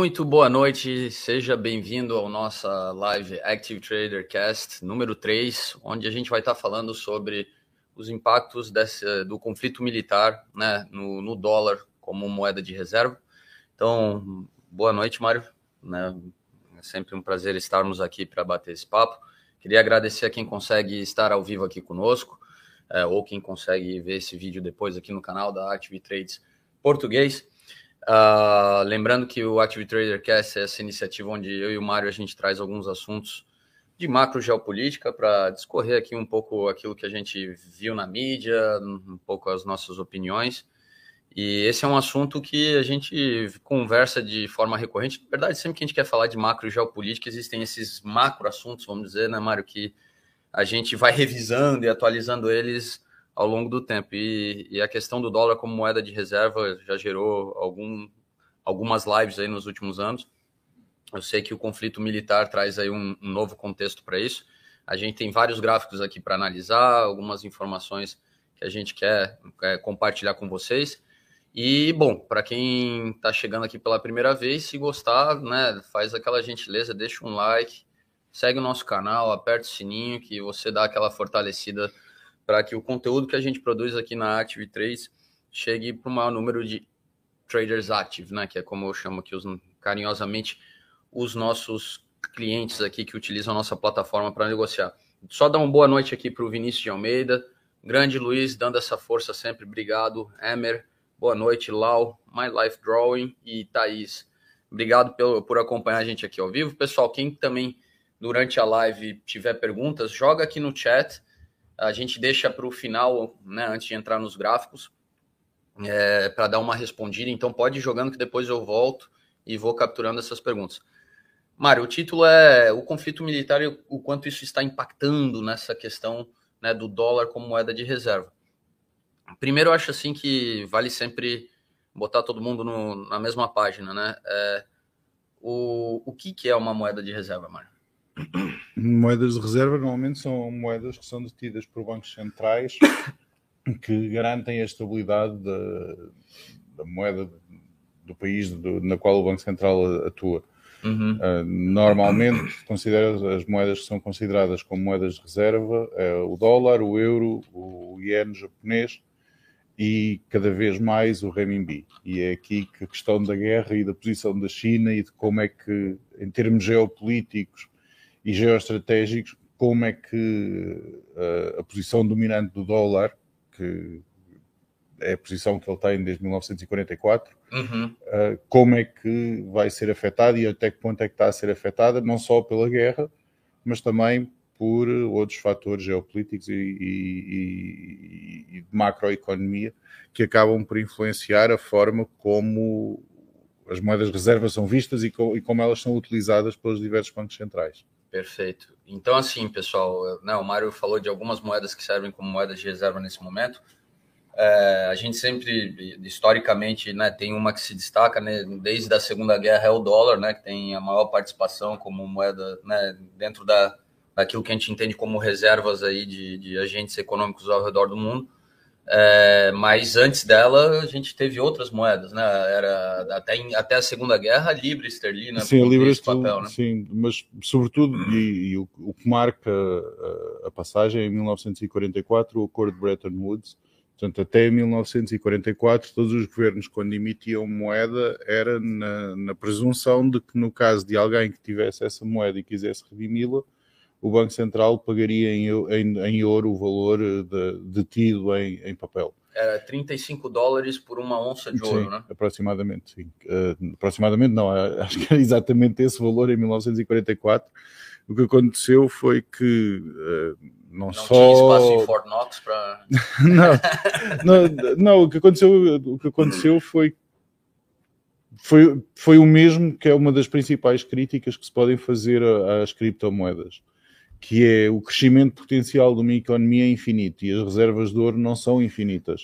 Muito boa noite, seja bem-vindo ao nossa live Active Trader Cast número 3, onde a gente vai estar falando sobre os impactos desse, do conflito militar né, no, no, dólar como moeda de reserva. Então, boa noite, Mário. Né, é sempre um prazer estarmos aqui para bater esse papo. Queria agradecer a quem consegue estar ao vivo aqui conosco, é, ou quem consegue ver esse vídeo depois aqui no canal da Active Trades Português. Uh, lembrando que o Active Trader Cast é essa iniciativa onde eu e o Mário a gente traz alguns assuntos de macro geopolítica para discorrer aqui um pouco aquilo que a gente viu na mídia, um pouco as nossas opiniões. E esse é um assunto que a gente conversa de forma recorrente. Na verdade, sempre que a gente quer falar de macro geopolítica, existem esses macro assuntos, vamos dizer, né, Mário, que a gente vai revisando e atualizando eles ao longo do tempo. E, e, a questão do dólar como moeda de reserva já gerou algum, algumas lives aí nos últimos anos. Eu sei que o conflito militar traz aí um, um novo contexto para isso. A gente tem vários gráficos aqui para analisar, algumas informações que a gente quer, quer compartilhar com vocês. E, bom, para quem está chegando aqui pela primeira vez, se gostar, né, faz aquela gentileza, deixa um like, segue o nosso canal, aperta o sininho, que você dá aquela fortalecida para que o conteúdo que a gente produz aqui na Active 3 chegue para o maior número de traders active, né? Que é como eu chamo aqui os, carinhosamente os nossos clientes aqui que utilizam a nossa plataforma para negociar. Só dar uma boa noite aqui para o Vinícius de Almeida, grande Luiz, dando essa força sempre, obrigado. Emer, boa noite, Lau, My Life Drawing e Thaís. Obrigado pelo, por acompanhar a gente aqui ao vivo. Pessoal, quem também durante a live tiver perguntas, joga aqui no chat a gente deixa para o final, né, antes de entrar nos gráficos, é, para dar uma respondida. Então pode ir jogando que depois eu volto e vou capturando essas perguntas. Mário, o título é o conflito militar e o quanto isso está impactando nessa questão né, do dólar como moeda de reserva. Primeiro, eu acho assim que vale sempre botar todo mundo no, na mesma página, né? É, o, o que, que é uma moeda de reserva, Mário? Moedas de reserva normalmente são moedas que são detidas por bancos centrais que garantem a estabilidade da, da moeda do país do, na qual o Banco Central atua. Uhum. Uh, normalmente, considera as moedas que são consideradas como moedas de reserva é o dólar, o euro, o iene japonês e cada vez mais o renminbi. E é aqui que a questão da guerra e da posição da China e de como é que, em termos geopolíticos, e geoestratégicos, como é que uh, a posição dominante do dólar, que é a posição que ele tem desde 1944, uhum. uh, como é que vai ser afetada e até que ponto é que está a ser afetada, não só pela guerra, mas também por outros fatores geopolíticos e, e, e, de macroeconomia que acabam por influenciar a forma como as moedas de reserva são vistas e, co e como elas são utilizadas pelos diversos bancos centrais. Perfeito. Então, assim, pessoal, né, o Mário falou de algumas moedas que servem como moedas de reserva nesse momento. É, a gente sempre, historicamente, né, tem uma que se destaca, né, desde a Segunda Guerra é o dólar, né, que tem a maior participação como moeda né, dentro da, daquilo que a gente entende como reservas aí de, de agentes econômicos ao redor do mundo. É, mas antes dela, a gente teve outras moedas, né? Era até, até a Segunda Guerra, a Libra esterlina. Sim, a Libra esterlina, né? sim, mas sobretudo, e, e o, o, que marca a, a, passagem, em 1944, o Acordo de Bretton Woods, portanto, até 1944, todos os governos, quando emitiam moeda, era na, na presunção de que, no caso de alguém que tivesse essa moeda e quisesse redimi-la, o Banco Central pagaria em, em, em ouro o valor de, detido em, em papel. Era 35 dólares por uma onça de sim, ouro, né? Aproximadamente, sim. Uh, aproximadamente não, acho que era exatamente esse valor em 1944. O que aconteceu foi que uh, não, não só. Tinha espaço em Fort Knox para. não, não, não, o que aconteceu, o que aconteceu foi foi, foi o mesmo que é uma das principais críticas que se podem fazer às criptomoedas que é o crescimento potencial de uma economia é infinito e as reservas de ouro não são infinitas.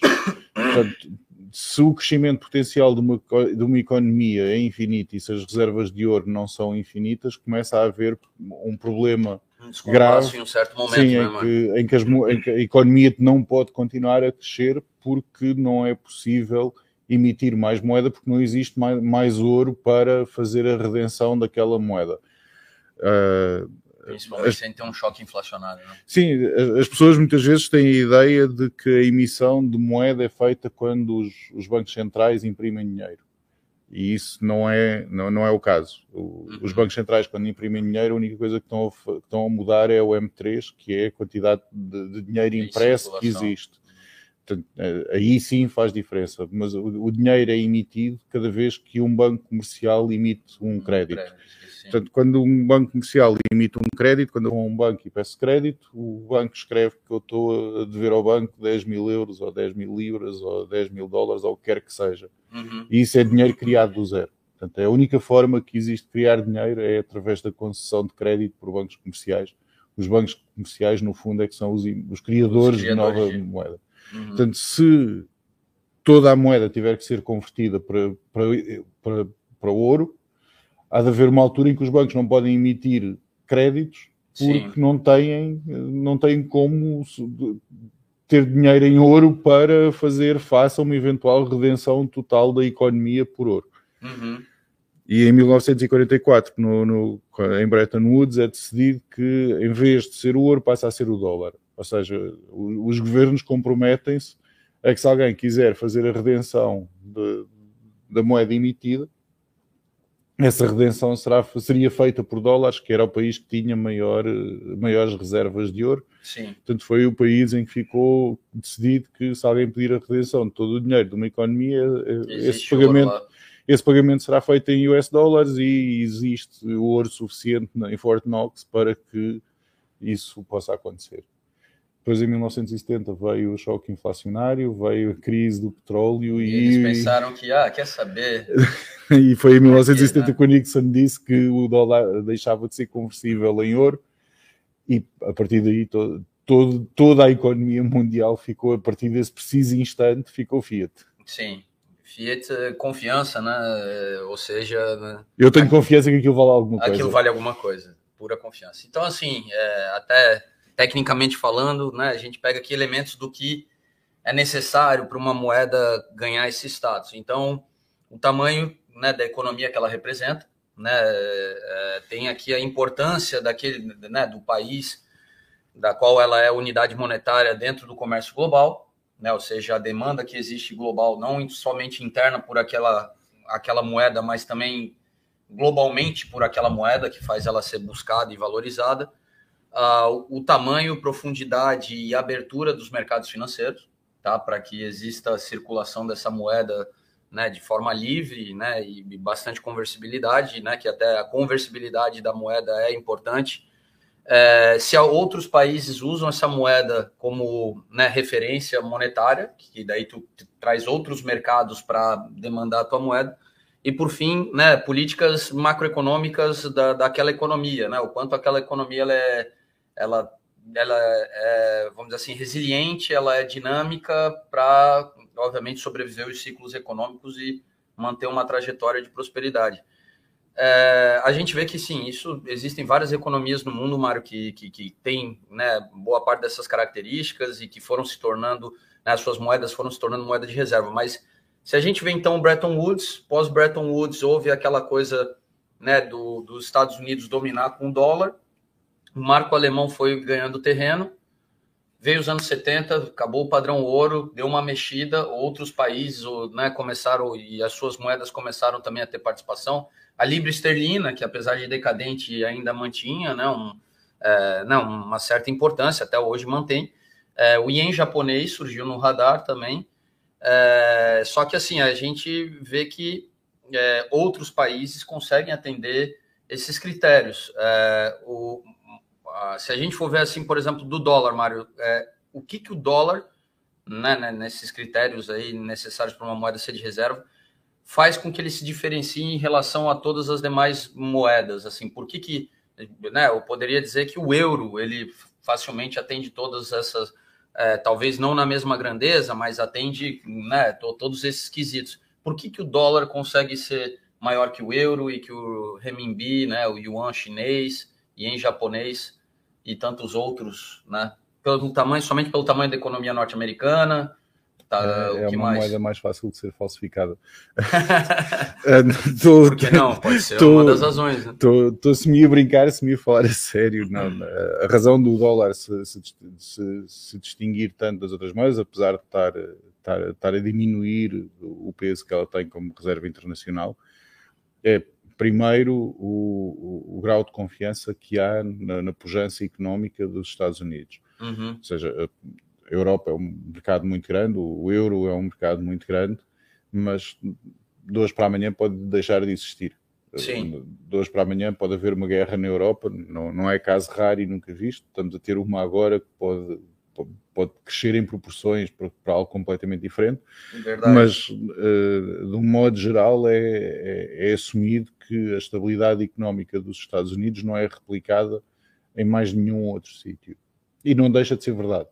Portanto, se o crescimento potencial de uma, de uma economia é infinito e se as reservas de ouro não são infinitas, começa a haver um problema grave em um certo momento, sim, em, que, em, que as, em que a economia não pode continuar a crescer porque não é possível emitir mais moeda porque não existe mais, mais ouro para fazer a redenção daquela moeda. Uh, Principalmente as, sem ter um choque inflacionário. Não? Sim, as pessoas muitas vezes têm a ideia de que a emissão de moeda é feita quando os, os bancos centrais imprimem dinheiro. E isso não é, não, não é o caso. O, uhum. Os bancos centrais, quando imprimem dinheiro, a única coisa que estão a, que estão a mudar é o M3, que é a quantidade de, de dinheiro impresso que existe. Portanto, eh, aí sim faz diferença, mas o, dinheiro é emitido cada vez que um banco comercial emite um crédito. Portanto, quando um banco comercial emite um crédito, quando eu vou a um banco e peço crédito, o banco escreve que eu estou a dever ao banco 10 mil euros, ou 10 mil libras, ou 10 mil dólares, ou o que quer que seja. Uhum. E isso é dinheiro criado do zero. Portanto, é a única forma que existe de criar dinheiro é através da concessão de crédito por bancos comerciais. Os bancos comerciais, no fundo, é que são os, os criadores, os criadores de nova moeda. Uhum. Portanto, se toda a moeda tiver que ser convertida para, para, para, para ouro, há de haver uma altura em que os bancos não podem emitir créditos porque Sim. não têm, não têm como ter dinheiro em ouro para fazer face a uma eventual redenção total da economia por ouro. Uhum. E em 1944, no, no, em Bretton Woods, é decidido que em vez de ser o ouro, passa a ser o dólar. Ou seja, os governos comprometem-se a que se alguém quiser fazer a redenção de, da moeda emitida, essa redenção será, seria feita por dólares, que era o país que tinha maior, maiores reservas de ouro. Sim. Portanto, foi o país em que ficou decidido que se alguém pedir a redenção de todo o dinheiro de uma economia, existe esse pagamento, esse pagamento será feito em US dólares e existe o ouro suficiente em Fort Knox para que isso possa acontecer. Depois, em 1970, veio o choque inflacionário, veio a crise do petróleo e. e... Eles pensaram que, ah, quer saber. e foi em 1970 que o Nixon disse que o dólar deixava de ser conversível em ouro, e a partir daí todo, todo, toda a economia mundial ficou, a partir desse preciso instante, ficou Fiat. Sim. Fiat, eh, confiança, né? Eh, ou seja. Né? Eu tenho confiança que aquilo vale alguma coisa. Aquilo vale alguma coisa, pura confiança. Então, assim, é, até tecnicamente falando, né, a gente pega aqui elementos do que é necessário para uma moeda ganhar esse status. Então, o tamanho né, da economia que ela representa, né, é, tem aqui a importância daquele, né, do país da qual ela é unidade monetária dentro do comércio global, né, ou seja, a demanda que existe global, não somente interna por aquela, aquela moeda, mas também globalmente por aquela moeda que faz ela ser buscada e valorizada uh, o tamanho, profundidade e abertura dos mercados financeiros, tá? Para que exista a circulação dessa moeda né, de forma livre né, e bastante conversibilidade, né, que até a conversibilidade da moeda é importante. É, se outros países usam essa moeda como né, referência monetária, que daí tu, traz outros mercados para demandar a tua moeda, e por fim, né, políticas macroeconômicas da, daquela economia, né, o quanto aquela economia é ela, ela é, vamos dizer assim, resiliente, ela é dinâmica para, obviamente, sobreviver os ciclos econômicos e manter uma trajetória de prosperidade. É, a gente vê que sim, isso existem várias economias no mundo, Mário, que, que, que tem né, boa parte dessas características e que foram se tornando, né, suas moedas foram se tornando moeda de reserva. Mas se a gente vê então Bretton Woods, pós Bretton Woods houve aquela coisa né, do, dos Estados Unidos dominar com o dólar, o marco alemão foi ganhando terreno. Veio os anos 70, acabou o padrão ouro, deu uma mexida, outros países né, começaram e as suas moedas começaram também a ter participação. A libra esterlina, que apesar de decadente ainda mantinha né, um, é, não, uma certa importância, até hoje mantém. É, o ien japonês surgiu no radar também. É, só que assim, a gente vê que é, outros países conseguem atender esses critérios. É, o, se a gente for ver assim, por exemplo, do dólar, Mário, é, o que, que o dólar, né, né, nesses critérios aí necessários para uma moeda ser de reserva, faz com que ele se diferencie em relação a todas as demais moedas? Assim, por que que, né, eu poderia dizer que o euro, ele facilmente atende todas essas, é, talvez não na mesma grandeza, mas atende, né, todos esses quesitos. Por que que o dólar consegue ser maior que o euro e que o renminbi, né, o yuan chinês e em japonês e tantos outros, né? Pelo tamanho, somente pelo tamanho da economia norte-americana, Tá, é, é uma mais? moeda mais fácil de ser falsificada. tô, Por que não? Pode ser tô, uma das razões. Estou né? semi a brincar, semi a falar a sério. Não, a razão do dólar se, se, se, se, distinguir tanto das outras moedas, apesar de estar, estar, estar a diminuir o peso que ela tem como reserva internacional, é primeiro o, o, o grau de confiança que há na, na pujança económica dos Estados Unidos. Uhum. Ou seja, a Europa é um mercado muito grande, o euro é um mercado muito grande, mas de hoje para amanhã pode deixar de existir. Sim. De hoje para amanhã pode haver uma guerra na Europa, não, não é caso raro e nunca visto. Estamos a ter uma agora que pode, pode, crescer em proporções para, para, algo completamente diferente, Verdade. mas uh, de um modo geral é, é, é assumido que a estabilidade económica dos Estados Unidos não é replicada em mais nenhum outro sítio. E não deixa de ser verdade.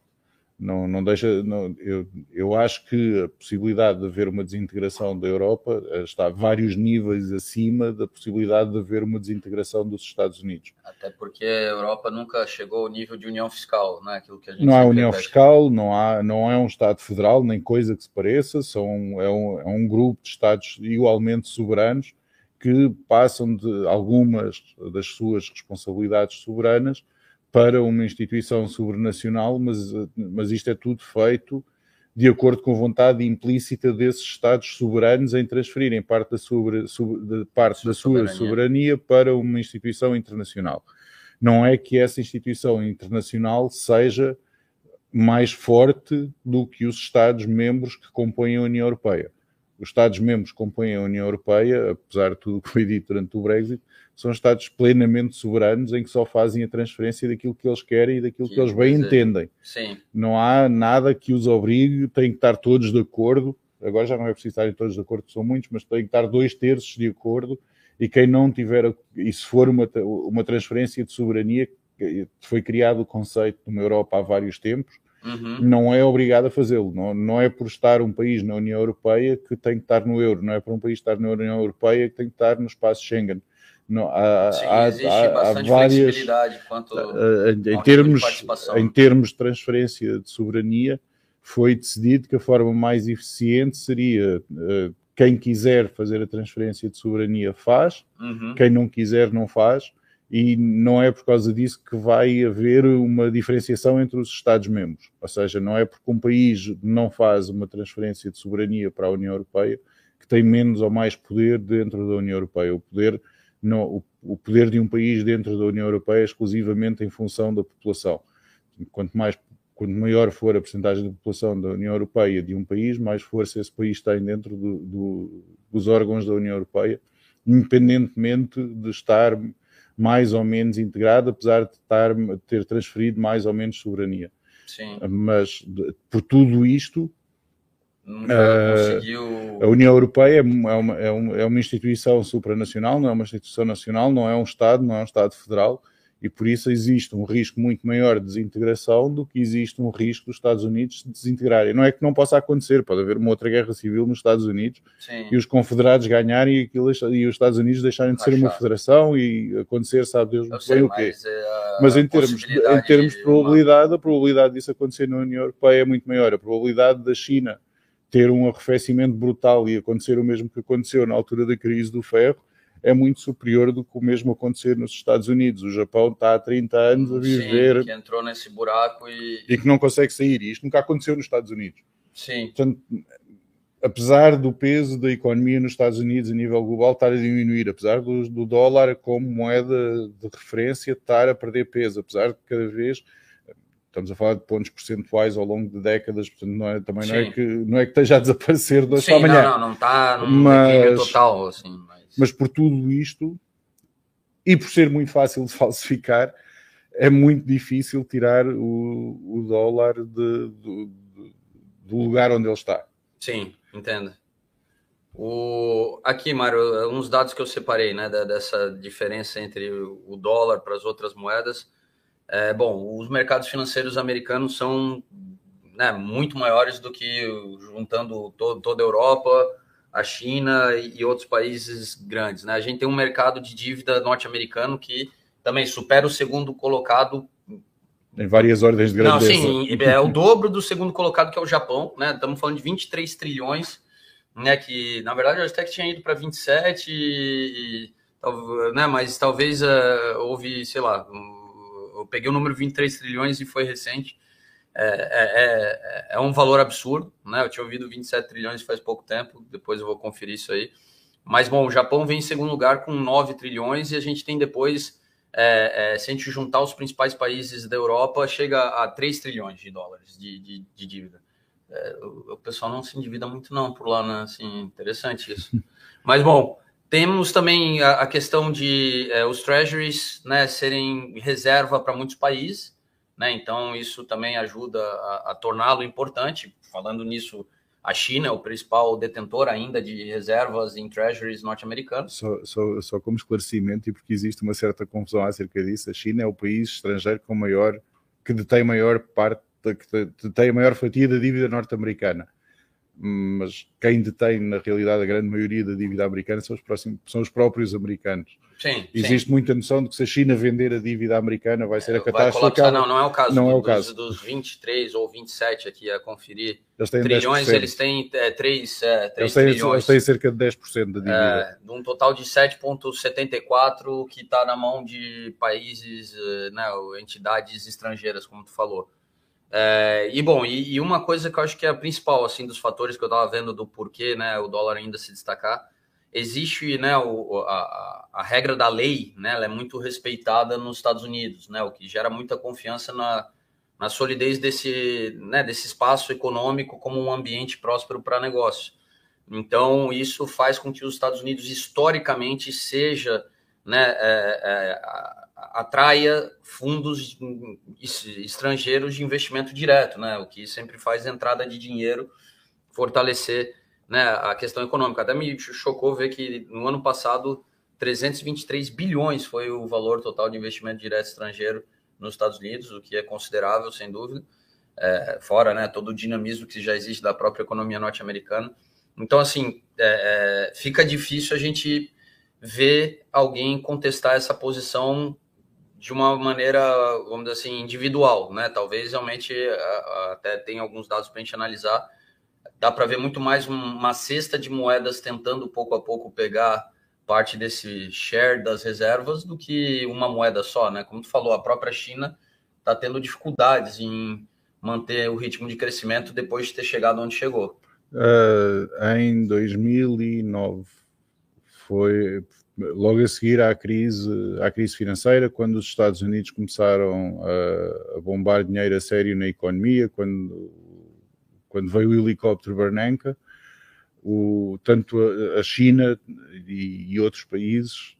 Não, não deixa, não, eu, eu acho que a possibilidade de haver uma desintegração da Europa eh, está vários níveis acima da possibilidade de haver uma desintegração dos Estados Unidos. Até porque a Europa nunca chegou ao nível de união fiscal, não é aquilo que a gente Não há união fiscal, não, há, não é um Estado federal, nem coisa que se pareça, são, é, um, é um grupo de Estados igualmente soberanos que passam de algumas das suas responsabilidades soberanas para uma instituição sobrenacional, mas, mas isto é tudo feito de acordo com a vontade implícita desses Estados soberanos em transferirem parte da, sobre, sobre, parte da sua soberania para uma instituição internacional. Não é que essa instituição internacional seja mais forte do que os Estados-membros que compõem a União Europeia. Os Estados-membros que compõem a União Europeia, apesar de tudo que foi dito durante o Brexit, são Estados plenamente soberanos em que só fazem a transferência daquilo que eles querem e daquilo que, que eles bem entendem. Sim. Não há nada que os obrigue, têm que estar todos de acordo. Agora já não é preciso estarem todos de acordo, são muitos, mas têm que estar dois terços de acordo. E quem não tiver, e se for uma, uma transferência de soberania, foi criado o conceito de uma Europa há vários tempos, uhum. não é obrigado a fazê-lo. Não, não é por estar um país na União Europeia que tem que estar no euro, não é por um país estar na União Europeia que tem que estar no espaço Schengen. Não, há, Sim, há, existe há, várias, flexibilidade quanto em, termos, em termos de transferência de soberania, foi decidido que a forma mais eficiente seria uh, quem quiser fazer a transferência de soberania faz, uhum. quem não quiser não faz, e não é por causa disso que vai haver uma diferenciação entre os Estados-membros. Ou seja, não é porque um país não faz uma transferência de soberania para a União Europeia que tem menos ou mais poder dentro da União Europeia. O poder o, o, poder de um país dentro da União Europeia é exclusivamente em função da população. Quanto mais quanto maior for a porcentagem da população da União Europeia de um país, mais força esse país tem dentro do, do, dos órgãos da União Europeia, independentemente de estar mais ou menos integrado, apesar de estar, ter transferido mais ou menos soberania. Sim. Mas por tudo isto, conseguiu... A União Europeia é uma, é, uma, é uma instituição supranacional, não é uma instituição nacional, não é um Estado, não é um Estado federal, e por isso existe um risco muito maior de desintegração do que existe um risco dos Estados Unidos de desintegrarem. Não é que não possa acontecer, pode haver uma outra guerra civil nos Estados Unidos Sim. e os confederados ganharem e, aquilo, e os Estados Unidos deixarem de ser uma federação e acontecer, sabe Deus muito bem o quê. Mas, é mas em termos, em termos de probabilidade, uma... a probabilidade disso acontecer na União Europeia é muito maior. A probabilidade da China ter um arrefecimento brutal e acontecer o mesmo que aconteceu na altura da crise do ferro é muito superior do que o mesmo acontecer nos Estados Unidos. O Japão está há 30 anos a viver. Sim, que entrou nesse buraco e. E que não consegue sair. E isto nunca aconteceu nos Estados Unidos. Sim. Portanto, apesar do peso da economia nos Estados Unidos a nível global estar a diminuir, apesar do, do dólar como moeda de referência estar a perder peso, apesar de cada vez estamos a falar de pontos percentuais ao longo de décadas, portanto não é, também não é, que, não é que esteja a desaparecer de hoje para amanhã. Não, não, não está num mas, total. Assim, mas... por tudo isto, e por ser muito fácil de falsificar, é muito difícil tirar o, o dólar de, de, do lugar onde ele está. Sim, entendo. O... Aqui, Mário, uns dados que eu separei, né, dessa diferença entre o dólar para as outras moedas. É, bom, os mercados financeiros americanos são né, muito maiores do que juntando toda a Europa, a China e outros países grandes. Né? A gente tem um mercado de dívida norte-americano que também supera o segundo colocado em várias ordens de grandeza. Não, sim, é o dobro do segundo colocado, que é o Japão, né? Estamos falando de 23 trilhões, né? Que na verdade a Aztec tinha ido para 27, e, e, né? mas talvez uh, houve, sei lá, eu peguei o número 23 trilhões e foi recente. É, é, é, é, um valor absurdo, né? Eu tinha ouvido 27 trilhões faz pouco tempo, depois eu vou conferir isso aí. Mas, bom, o Japão vem em segundo lugar com 9 trilhões e a gente tem depois é, é, se a gente juntar os principais países da Europa, chega a 3 trilhões de dólares de, de, de dívida. É, o, o, pessoal não se endivida muito não por lá, né? Assim, interessante isso. Mas, bom, temos também a, a questão de é, os treasuries né, serem reserva para muitos países, né? Então, isso também ajuda a, a torná-lo importante. Falando nisso, a China é o principal detentor ainda de reservas em treasuries norte-americanos. Só, só, só, como esclarecimento, e porque existe uma certa confusão acerca disso, a China é o país estrangeiro com maior, que detém maior parte, que detém a maior fatia da dívida norte-americana mas quem detém, na realidade, a grande maioria da dívida americana são os, próximos, são os próprios americanos. Sim, Existe sim. muita noção de que se a China vender a dívida americana vai ser a catástrofe. Não, não é o caso. Não é o dos, caso. Dos 23 ou 27 aqui a conferir eles têm trilhões, 10%. eles têm é, 3, é, 3 eles têm, trilhões. Eles têm cerca de 10% da dívida. É, de um total de 7,74 que está na mão de países, eh, né, entidades estrangeiras, como tu falou. É, e bom, e, e, uma coisa que eu acho que é a principal assim dos fatores que eu estava vendo do porquê, né, o dólar ainda se destacar, existe, né, o, a, a, regra da lei, né, ela é muito respeitada nos Estados Unidos, né, o que gera muita confiança na, na solidez desse, né, desse espaço econômico como um ambiente próspero para negócio. Então, isso faz com que os Estados Unidos historicamente seja, né, é, é, atraia fundos estrangeiros de investimento direto, né? O que sempre faz entrada de dinheiro fortalecer né, a questão econômica. Até me chocou ver que no ano passado 323 bilhões foi o valor total de investimento direto estrangeiro nos Estados Unidos, o que é considerável, sem dúvida, é, fora né, todo o dinamismo que já existe da própria economia norte-americana. Então, assim, é, é, fica difícil a gente ver alguém contestar essa posição de uma maneira, vamos dizer assim, individual, né? Talvez realmente até tem alguns dados para a gente analisar. Dá para ver muito mais uma cesta de moedas tentando pouco a pouco pegar parte desse share das reservas do que uma moeda só, né? Como tu falou, a própria China está tendo dificuldades em manter o ritmo de crescimento depois de ter chegado onde chegou. Uh, em 2009 foi logo a seguir à crise, à crise financeira, quando os Estados Unidos começaram a, a bombar dinheiro a sério na economia, quando, quando veio o helicóptero Bernanke, o, tanto a, a China e, e, outros países,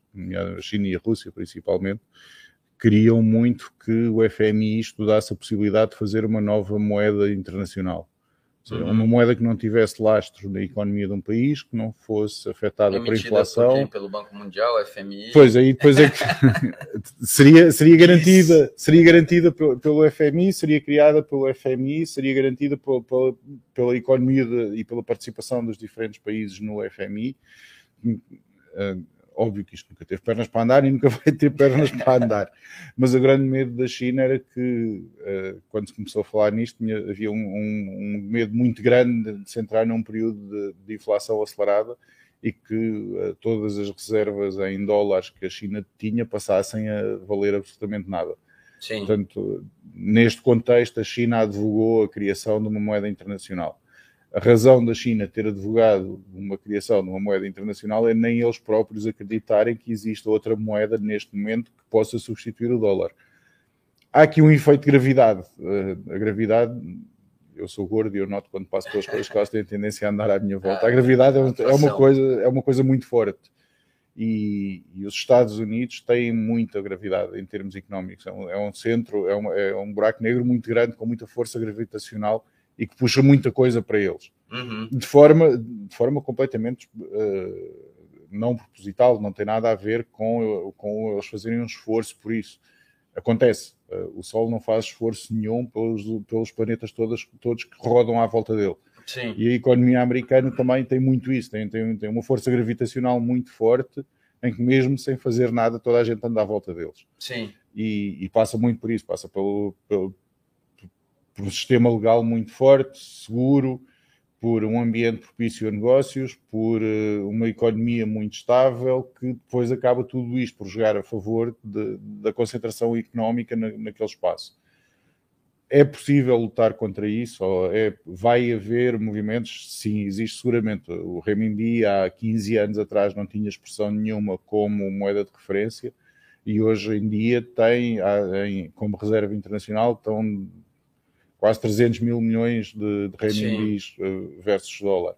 a China e a Rússia principalmente, queriam muito que o FMI estudasse a possibilidade de fazer uma nova moeda internacional seja, uma moeda que não tivesse lastro na economia de um país, que não fosse afetada Emitida por inflação. Por pelo Banco Mundial, FMI. Pois aí depois é que seria, seria garantida, seria garantida pelo, FMI, seria criada pelo FMI, seria garantida pela, pela, pela economia de, e pela participação dos diferentes países no FMI. Óbvio que isto nunca teve pernas para andar e nunca vai ter pernas para andar. Mas o grande medo da China era que, uh, quando se começou a falar nisto, havia um, um, um, medo muito grande de se entrar num período de, de inflação acelerada e que uh, todas as reservas em dólares que a China tinha passassem a valer absolutamente nada. Sim. Portanto, neste contexto, a China advogou a criação de uma moeda internacional a razão da China ter advogado uma criação de uma moeda internacional é nem eles próprios acreditarem que existe outra moeda neste momento que possa substituir o dólar. Há aqui um efeito de gravidade. Eh, a gravidade, eu sou gordo e eu noto quando passo pelas coisas que elas têm tendência a andar à minha volta. A gravidade é, é uma, coisa, é uma coisa muito forte. E, e, os Estados Unidos têm muita gravidade em termos económicos. É um, é um centro, é, uma, é um buraco negro muito grande, com muita força gravitacional e que puxa muita coisa para eles. Uhum. De, forma, de forma completamente uh, não proposital, não tem nada a ver com, com eles fazerem um esforço por isso. Acontece. Uh, o Sol não faz esforço nenhum pelos, pelos planetas todos, todos que rodam à volta dele. Sim. E a economia americana também tem muito isso, tem, tem, tem uma força gravitacional muito forte, em que mesmo sem fazer nada toda a gente anda à volta deles. Sim. e, e passa muito por isso, passa pelo, pelo, por um sistema legal muito forte, seguro, por um ambiente propício a negócios, por uh, uma economia muito estável, que depois acaba tudo isto por jogar a favor de, da concentração económica na, naquele espaço. É possível lutar contra isso? É, vai haver movimentos? Sim, existe seguramente. O renminbi há 15 anos atrás não tinha expressão nenhuma como moeda de referência e hoje em dia tem, como reserva internacional, estão quase 300 mil milhões de, de renminbis uh, versus dólar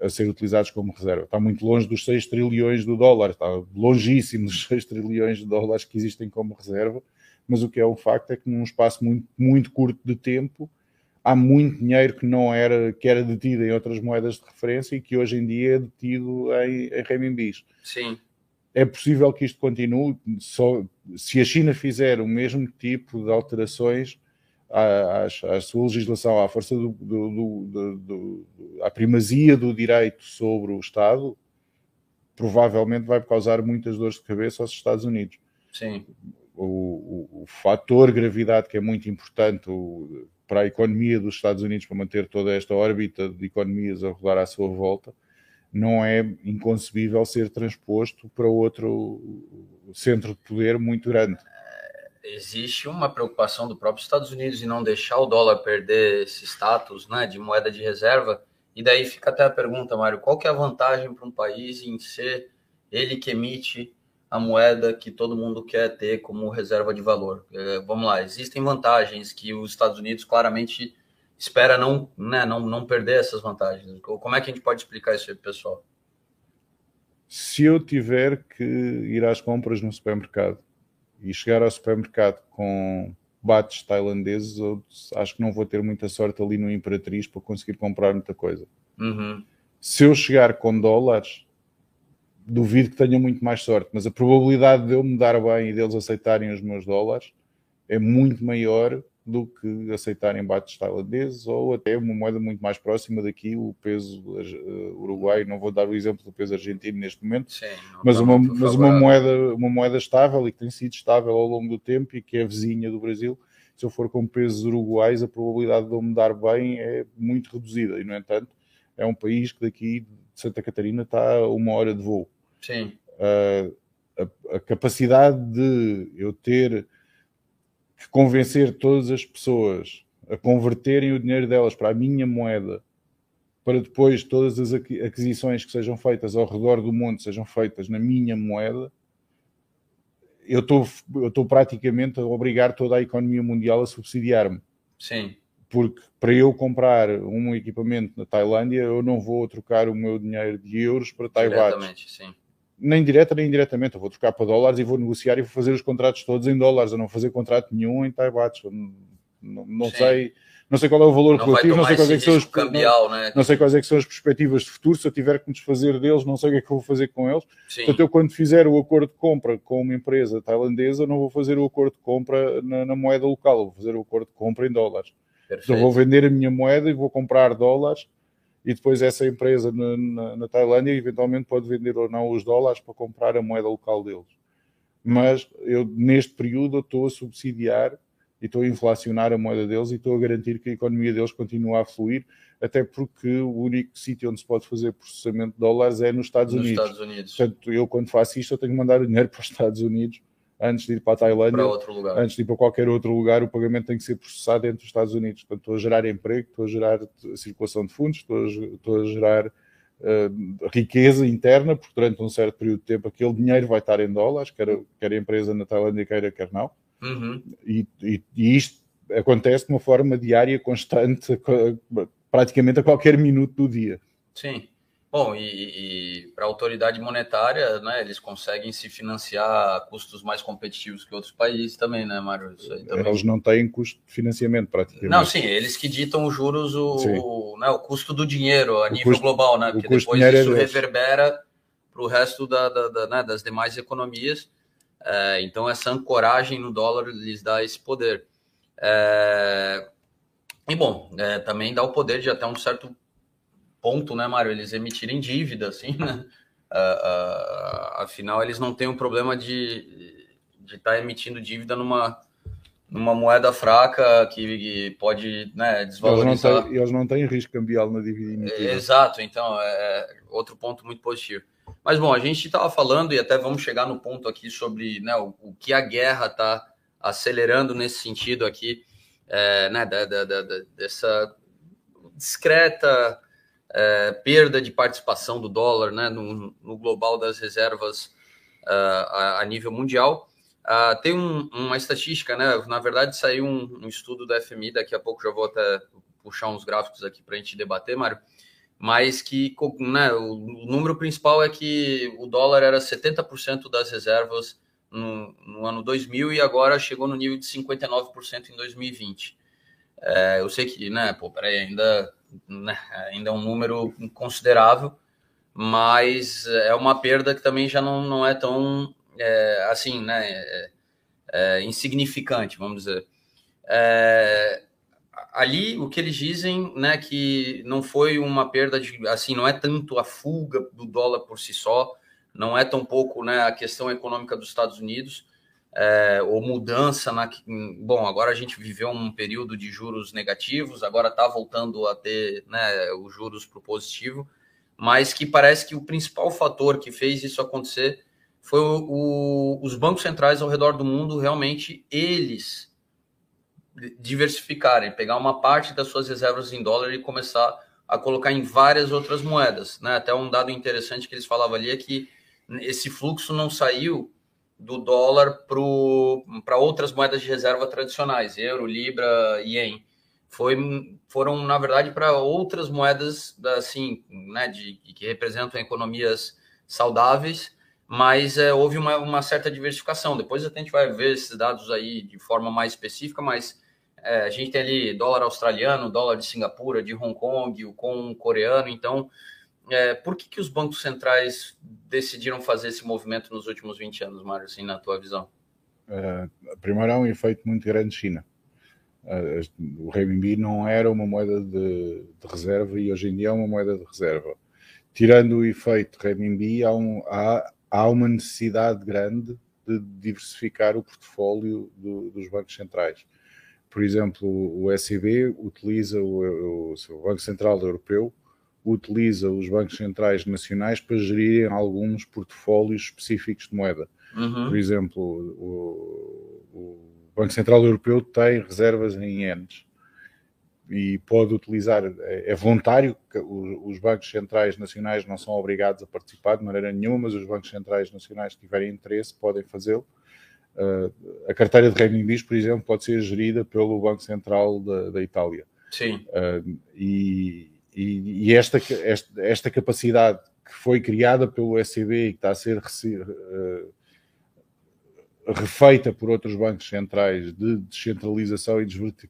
a ser utilizados como reserva. Está muito longe dos 6 trilhões do dólar, está longíssimo dos 6 trilhões de dólares que existem como reserva, mas o que é um facto é que num espaço muito, muito curto de tempo há muito dinheiro que não era, que era detido em outras moedas de referência e que hoje em dia é detido em, em renminbis. Sim. É possível que isto continue, só, se a China fizer o mesmo tipo de alterações, à, à, sua legislação, à força do, do, do, do, à primazia do direito sobre o Estado, provavelmente vai causar muitas dores de cabeça aos Estados Unidos. Sim. O, o, o fator gravidade que é muito importante o, para a economia dos Estados Unidos, para manter toda esta órbita de economias a rodar à sua volta, não é inconcebível ser transposto para outro centro de poder muito grande existe uma preocupação do próprio Estados Unidos em não deixar o dólar perder esse status né, de moeda de reserva. E daí fica até a pergunta, Mário, qual que é a vantagem para um país em ser ele que emite a moeda que todo mundo quer ter como reserva de valor? É, vamos lá, existem vantagens que os Estados Unidos claramente espera não, né, não, não perder essas vantagens. Como é que a gente pode explicar isso aí, pessoal? Se eu tiver que ir às compras no supermercado e chegar ao supermercado com bates tailandeses, eu acho que não vou ter muita sorte ali no Imperatriz para conseguir comprar muita coisa. Uhum. Se eu chegar com dólares, duvido que tenha muito mais sorte, mas a probabilidade de eu me dar bem e deles aceitarem os meus dólares é muito maior do que aceitarem bates tailandeses ou até uma moeda muito mais próxima daqui, o peso uh, uruguai. Não vou dar o exemplo do peso argentino neste momento, Sim, mas, uma, mas uma, moeda, uma moeda estável e que tem sido estável ao longo do tempo e que é vizinha do Brasil. Se eu for com pesos uruguais, a probabilidade de eu me dar bem é muito reduzida. E, no entanto, é um país que daqui de Santa Catarina está a uma hora de voo. Sim. Uh, a, a capacidade de eu ter que convencer todas as pessoas a converterem o dinheiro delas para a minha moeda, para depois todas as aquisições que sejam feitas ao redor do mundo sejam feitas na minha moeda, eu estou praticamente a obrigar toda a economia mundial a subsidiar-me. Sim. Porque para eu comprar um equipamento na Tailândia, eu não vou trocar o meu dinheiro de euros para Taiwan. sim nem direta nem indiretamente. Eu vou trocar para dólares e vou negociar e vou fazer os contratos todos em dólares. Eu não vou fazer contrato nenhum em Taibates. Não, não sei. Não sei qual é o valor não relativo, não sei quais é que são os cambial, né? não sei quais é que são as perspectivas de futuro. Se eu tiver que me desfazer deles, não sei o que é que eu vou fazer com eles. Sim. Portanto, eu quando fizer o acordo de compra com uma empresa tailandesa, não vou fazer o acordo de compra na, na moeda local, vou fazer o acordo de compra em dólares. Então, vou vender a minha moeda e vou comprar dólares e depois essa empresa na, na, na, Tailândia eventualmente pode vender ou não os dólares para comprar a moeda local deles. Mas eu, neste período, estou a subsidiar e estou a inflacionar a moeda deles e estou a garantir que a economia deles continua a fluir, até porque o único sítio onde se pode fazer processamento de dólares é nos Estados nos Unidos. Estados Unidos. Portanto, eu quando faço isto, eu tenho que mandar o dinheiro para os Estados Unidos antes de ir para a Tailândia, para antes de ir para qualquer outro lugar, o pagamento tem que ser processado entre os Estados Unidos. Portanto, estou a gerar emprego, estou a gerar circulação de fundos, estou a, estou a gerar uh, riqueza interna, porque durante um certo período de tempo aquele dinheiro vai estar em dólares, quer, quer a empresa na Tailândia queira, quer não. Uhum. E, e, e isto acontece de uma forma diária, constante, praticamente a qualquer minuto do dia. Sim. Bom, e, e para a autoridade monetária, né, eles conseguem se financiar a custos mais competitivos que outros países também, né, Mário? Também... Eles não têm custo de financiamento, praticamente. Não, sim, eles que ditam os juros, o, o, né, o custo do dinheiro a o nível custo, global, né? Porque depois é isso é reverbera para o resto da, da, da né, das demais economias. É, então, essa ancoragem no dólar lhes dá esse poder. É, e, bom, é, também dá o poder de até um certo ponto, né, Mário? Eles emitirem dívida, assim, né? Uh, uh, afinal, eles não têm um problema de, estar tá emitindo dívida numa, numa moeda fraca que, pode né, desvalorizar. Eles não, têm, eles não têm risco cambial na dívida emitida. Exato, então é, é outro ponto muito positivo. Mas bom, a gente estava falando e até vamos chegar no ponto aqui sobre né, o, o que a guerra está acelerando nesse sentido aqui, é, né, da, da, da, dessa discreta é, perda de participação do dólar né, no, no global das reservas uh, a, a, nível mundial. Uh, tem um, uma estatística, né? Na verdade, saiu um, um, estudo da FMI, daqui a pouco já vou até puxar uns gráficos aqui para a gente debater, Mário. Mas que né, o, número principal é que o dólar era 70% das reservas no, no, ano 2000 e agora chegou no nível de 59% em 2020. É, eu sei que, né, pô, peraí, ainda né, ainda é um número considerável, mas é uma perda que também já não, não é tão é, assim, né, é, é, insignificante, vamos dizer. É, ali o que eles dizem, né, que não foi uma perda de, assim, não é tanto a fuga do dólar por si só, não é tão pouco, né, a questão econômica dos Estados Unidos, é, ou mudança na. Bom, agora a gente viveu um período de juros negativos, agora está voltando a ter né, os juros para o positivo, mas que parece que o principal fator que fez isso acontecer foi o, o, os bancos centrais ao redor do mundo realmente eles diversificarem, pegar uma parte das suas reservas em dólar e começar a colocar em várias outras moedas. Né? Até um dado interessante que eles falavam ali é que esse fluxo não saiu do dólar para outras moedas de reserva tradicionais, euro, libra, ien. Foi, foram, na verdade, para outras moedas assim, né, de, que representam economias saudáveis, mas é, houve uma, uma, certa diversificação. Depois a gente vai ver esses dados aí de forma mais específica, mas é, a gente tem ali dólar australiano, dólar de Singapura, de Hong Kong, o com coreano, então é, por que, que os bancos centrais decidiram fazer esse movimento nos últimos 20 anos, Mário, assim, na tua visão? Uh, primeiro, há um efeito muito grande de China. Uh, o renminbi não era uma moeda de, de, reserva e hoje em dia é uma moeda de reserva. Tirando o efeito renminbi, há, um, há, há uma necessidade grande de diversificar o portfólio do, dos bancos centrais. Por exemplo, o SEB utiliza o, o, o Banco Central Europeu utiliza os bancos centrais nacionais para gerirem alguns portfólios específicos de moeda. Uhum. Por exemplo, o, o, Banco Central Europeu tem reservas em ienes e pode utilizar, é, é voluntário, os, os bancos centrais nacionais não são obrigados a participar de maneira nenhuma, mas os bancos centrais nacionais que tiverem interesse podem fazê-lo. Uh, a carteira de renminbis, por exemplo, pode ser gerida pelo Banco Central da, da Itália. Sim. Uh, e, e, e esta, esta, esta, capacidade que foi criada pelo SCB e que está a ser uh, refeita por outros bancos centrais de descentralização e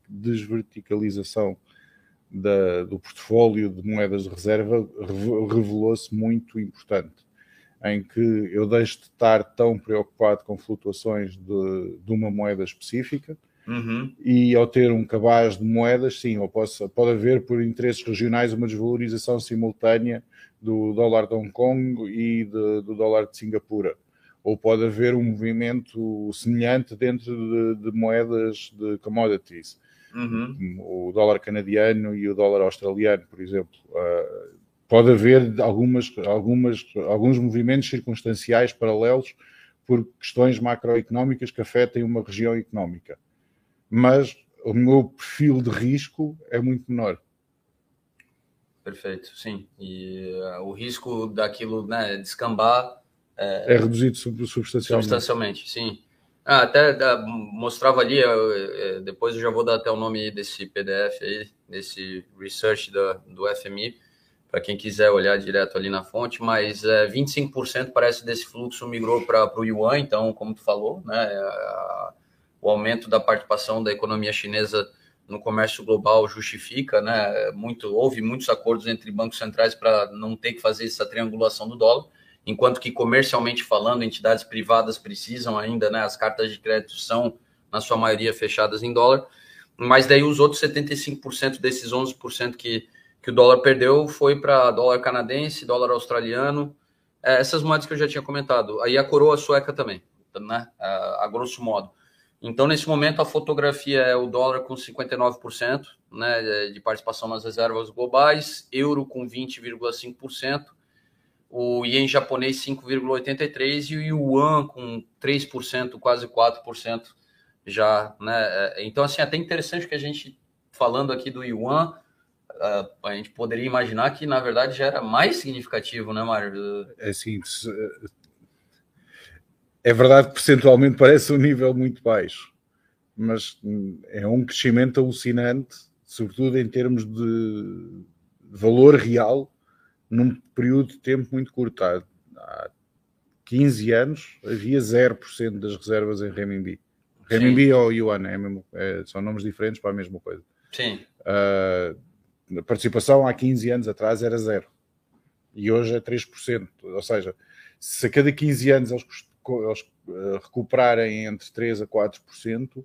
desverticalização da, do portfólio de moedas de reserva revelou-se muito importante, em que eu deixo de estar tão preocupado com flutuações de, de uma moeda específica Uhum. E ao ter um cabaz de moedas, sim, ou posso, pode haver por interesses regionais uma desvalorização simultânea do dólar de Hong Kong e de, do dólar de Singapura. Ou pode haver um movimento semelhante dentro de, de moedas de commodities. Uhum. O dólar canadiano e o dólar australiano, por exemplo. Uh, pode haver algumas, algumas, alguns movimentos circunstanciais paralelos por questões macroeconómicas que afetem uma região económica mas o meu perfil de risco é muito menor. Perfeito, sim. E uh, o risco daquilo né, descambar é, é reduzido substancialmente. Substancialmente, sim. Ah, até uh, mostrava ali, uh, depois eu já vou dar até o nome desse PDF aí, desse research do, do FMI, para quem quiser olhar direto ali na fonte, mas 25% parece desse fluxo migrou para o Yuan, então, como tu falou, né, a, o aumento da participação da economia chinesa no comércio global justifica, né? Muito, houve muitos acordos entre bancos centrais para não ter que fazer essa triangulação do dólar, enquanto que comercialmente falando, entidades privadas precisam ainda, né? As cartas de crédito são, na sua maioria, fechadas em dólar, mas daí os outros 75% desses 11% que, que o dólar perdeu foi para dólar canadense, dólar australiano, é, essas moedas que eu já tinha comentado. Aí a coroa sueca também né, a, a grosso modo. Então, nesse momento, a fotografia é o dólar com 59% né, de participação nas reservas globais, euro com 20,5%, o ien japonês 5,83% e o yuan com 3%, quase 4% já. Né? É, então, assim, é até interessante que a gente, falando aqui do yuan, a gente poderia imaginar que, na verdade, já era mais significativo, né, Mário? É assim, é verdade que percentualmente parece um nível muito baixo, mas é um crescimento alucinante, sobretudo em termos de valor real, num período de tempo muito curto. Há, 15 anos havia 0% das reservas em renminbi. Renminbi ou yuan, é mesmo, é, são nomes diferentes para a mesma coisa. Sim. Uh, a participação há 15 anos atrás era zero. E hoje é 3%. Ou seja, se a cada 15 anos eles eles uh, recuperarem entre 3% a 4%, uh,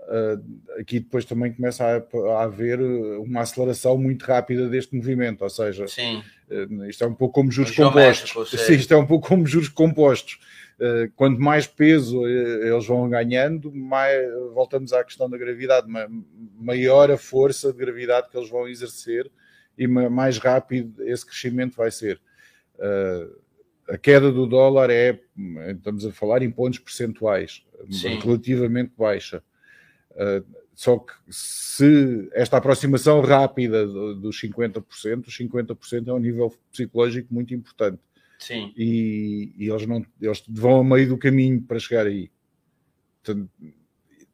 eh, aqui depois também começa a, haver uma aceleração muito rápida deste movimento, ou seja, uh, isto é um pouco como juros compostos. Sim, isto é um pouco como juros compostos. quanto mais peso eles vão ganhando, mais, voltamos à questão da gravidade, maior a força de gravidade que eles vão exercer e mais rápido esse crescimento vai ser. Uh, a queda do dólar é, estamos a falar em pontos percentuais, Sim. relativamente baixa. Uh, só que se esta aproximação rápida dos 50%, os 50% é um nível psicológico muito importante. Sim. E, e, eles, não, eles vão a meio do caminho para chegar aí. Portanto,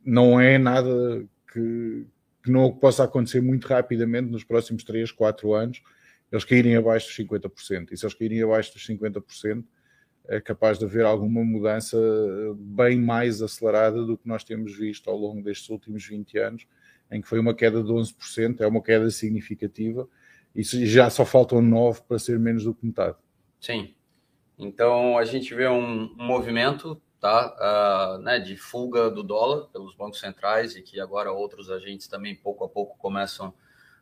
não é nada que, que não possa acontecer muito rapidamente nos próximos 3, 4 anos eles caírem abaixo dos 50%. E se eles caírem abaixo dos 50%, é capaz de haver alguma mudança bem mais acelerada do que nós temos visto ao longo destes últimos 20 anos, em que foi uma queda de 11%, é uma queda significativa, e já só faltam 9 para ser menos do que metade. Sim. Então a gente vê um, movimento tá, uh, né, de fuga do dólar pelos bancos centrais e que agora outros agentes também pouco a pouco começam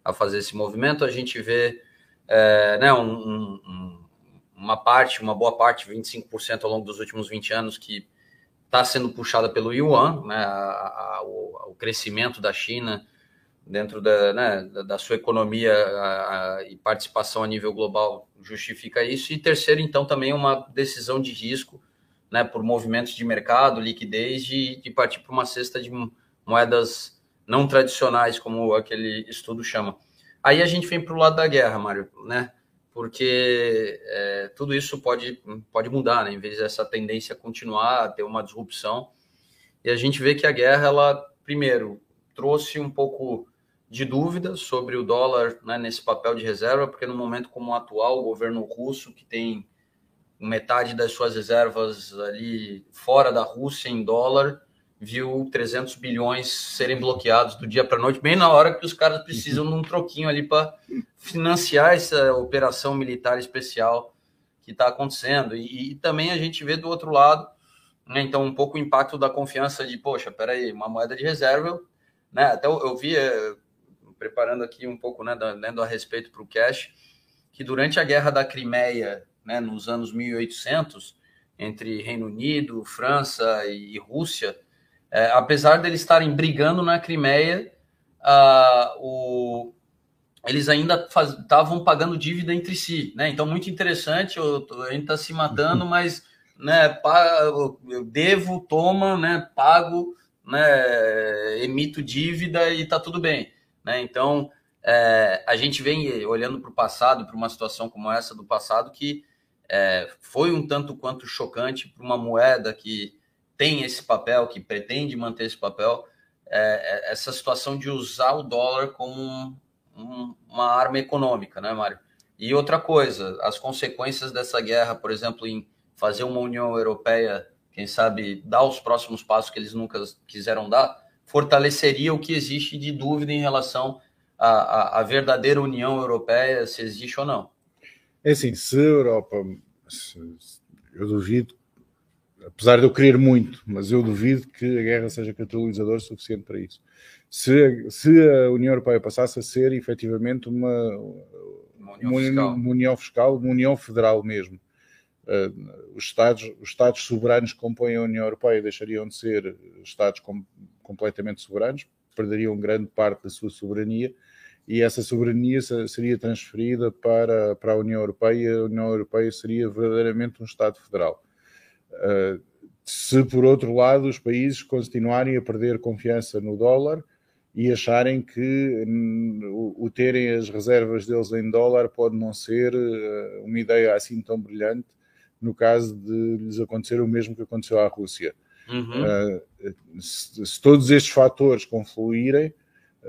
a fazer esse movimento. A gente vê é, né, um, um, uma parte, uma boa parte, 25% ao longo dos últimos 20 anos, que está sendo puxada pelo yuan, né, a, a, o, o, crescimento da China dentro da, né, da sua economia a, e participação a nível global justifica isso. E terceiro, então, também uma decisão de risco né, por movimentos de mercado, liquidez, de, de partir para uma cesta de moedas não tradicionais, como aquele estudo chama. Aí a gente vem para o lado da guerra, Mário, né? Porque é, tudo isso pode, pode mudar, né? Em vez dessa tendência continuar, ter uma disrupção. E a gente vê que a guerra, ela, primeiro, trouxe um pouco de dúvida sobre o dólar né, nesse papel de reserva, porque no momento como o atual, o governo russo, que tem metade das suas reservas ali fora da Rússia em dólar, viu 300 bilhões serem bloqueados do dia para a noite, bem na hora que os caras precisam de um troquinho ali para financiar essa operação militar especial que está acontecendo. E, e, também a gente vê do outro lado, né, então, um pouco o impacto da confiança de, poxa, peraí, uma moeda de reserva, né? Até eu, eu vi, eh, preparando aqui um pouco, né, lendo a respeito para o cash, que durante a guerra da Crimeia, né, nos anos 1800, entre Reino Unido, França e Rússia, é, apesar deles estarem brigando na Crimeia, uh, o, eles ainda estavam pagando dívida entre si, né? Então, muito interessante, eu, a gente está se matando, mas né, eu devo, toma, né, pago, né, emito dívida e está tudo bem. Né? Então, é, a gente vem olhando para o passado, para uma situação como essa do passado, que é, foi um tanto quanto chocante para uma moeda que tem esse papel, que pretende manter esse papel, é, é, essa situação de usar o dólar como um, uma arma econômica, né, Mário? E outra coisa, as consequências dessa guerra, por exemplo, em fazer uma União Europeia, quem sabe, dar os próximos passos que eles nunca quiseram dar, fortaleceria o que existe de dúvida em relação à, à verdadeira União Europeia, se existe ou não. É assim, se a Europa, eu duvido apesar de eu querer muito, mas eu duvido que a guerra seja catalisador suficiente para isso. Se, se a União Europeia passasse a ser efetivamente uma, uma, união, uma, fiscal. uma união fiscal, uma união federal mesmo, os, Estados, os Estados soberanos que compõem a União Europeia deixariam de ser Estados com, completamente soberanos, perderiam grande parte da sua soberania e essa soberania seria transferida para, para a União Europeia a União Europeia seria verdadeiramente um Estado federal. Se, por outro lado, os países continuarem a perder confiança no dólar, e acharem que hum, o, terem as reservas deles em dólar pode não ser uh, uma ideia assim tão brilhante no caso de lhes acontecer o mesmo que aconteceu à Rússia. Uhum. Uh, se, se, todos estes fatores confluírem,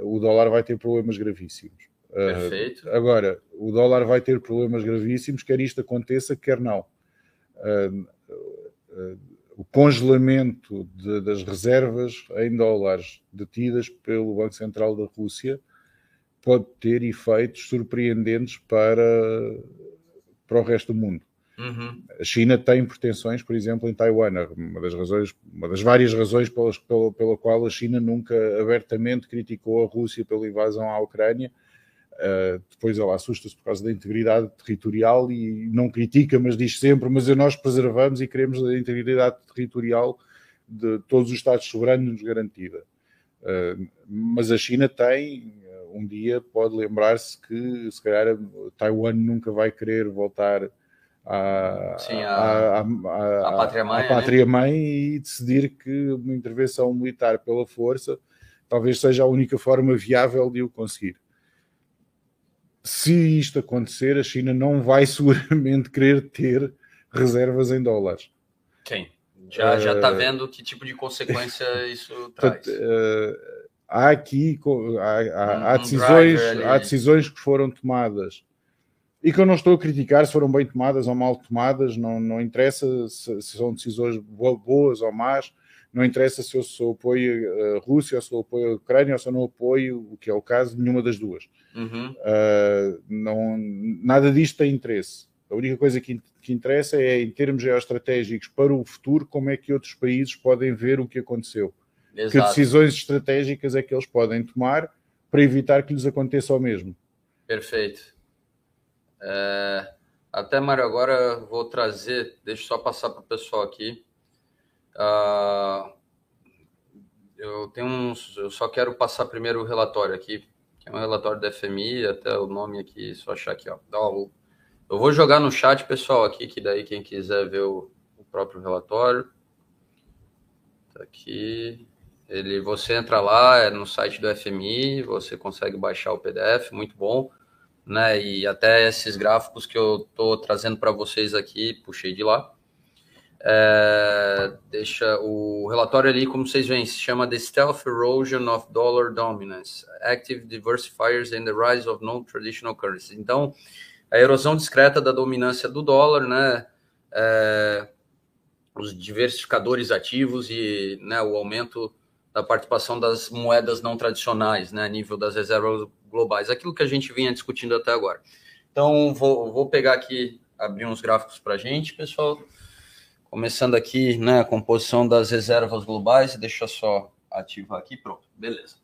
o dólar vai ter problemas gravíssimos. Perfeito. Agora, o dólar vai ter problemas gravíssimos, quer isto aconteça, quer não o congelamento de, das reservas em dólares detidas pelo Banco Central da Rússia pode ter efeitos surpreendentes para, para o resto do mundo. Uhum. A China tem pretensões, por exemplo, em Taiwan. Uma das razões, uma das várias razões pelas, pela, pela qual a China nunca abertamente criticou a Rússia pela invasão à Ucrânia Uh, depois ela assusta-se por causa da integridade territorial e não critica, mas diz sempre: Mas nós preservamos e queremos a integridade territorial de todos os Estados soberanos garantida. Uh, mas a China tem, um dia pode lembrar-se que se calhar Taiwan nunca vai querer voltar à, Sim, à, à, à, à pátria-mãe pátria né? e decidir que uma intervenção militar pela força talvez seja a única forma viável de o conseguir se isto acontecer, a China não vai seguramente querer ter reservas em dólares. Sim, já está uh, vendo que tipo de consequência isso traz. Uh, há aqui há, há, há decisões, há decisões que foram tomadas e que eu não estou a criticar se foram bem tomadas ou mal tomadas, não, não interessa se, se são decisões boas ou más, não interessa se eu sou apoio a Rússia, ou se eu apoio a Ucrânia, ou se eu não apoio, o que é o caso, nenhuma das duas. Uhum. Uh, não, nada disto tem interesse. A única coisa que, que interessa é, em termos geoestratégicos, para o futuro, como é que outros países podem ver o que aconteceu. Exato. Que decisões estratégicas é que eles podem tomar para evitar que lhes aconteça o mesmo. Perfeito. É, até, Mário, agora vou trazer, deixa eu só passar para o pessoal aqui. Uh, eu tenho uns, eu só quero passar primeiro o relatório aqui que é um relatório da FMI, até o nome aqui, só achar aqui, ó. Eu vou jogar no chat, pessoal, aqui, que daí quem quiser ver o, o próprio relatório. Tá aqui. Ele, você entra lá, é no site do FMI, você consegue baixar o PDF, muito bom, né? E até esses gráficos que eu tô trazendo para vocês aqui, puxei de lá. É, deixa o relatório ali, como vocês veem, se chama The Stealth Erosion of Dollar Dominance, Active Diversifiers and the Rise of Non-Traditional Currencies. Então, a erosão discreta da dominância do dólar, né? É, os diversificadores ativos e né, o aumento da participação das moedas não tradicionais, né, a nível das reservas globais, aquilo que a gente vinha discutindo até agora. Então, vou, vou pegar aqui, abrir uns gráficos para a gente, pessoal. Começando aqui, né, a composição das reservas globais, deixa só ativar aqui, pronto, beleza.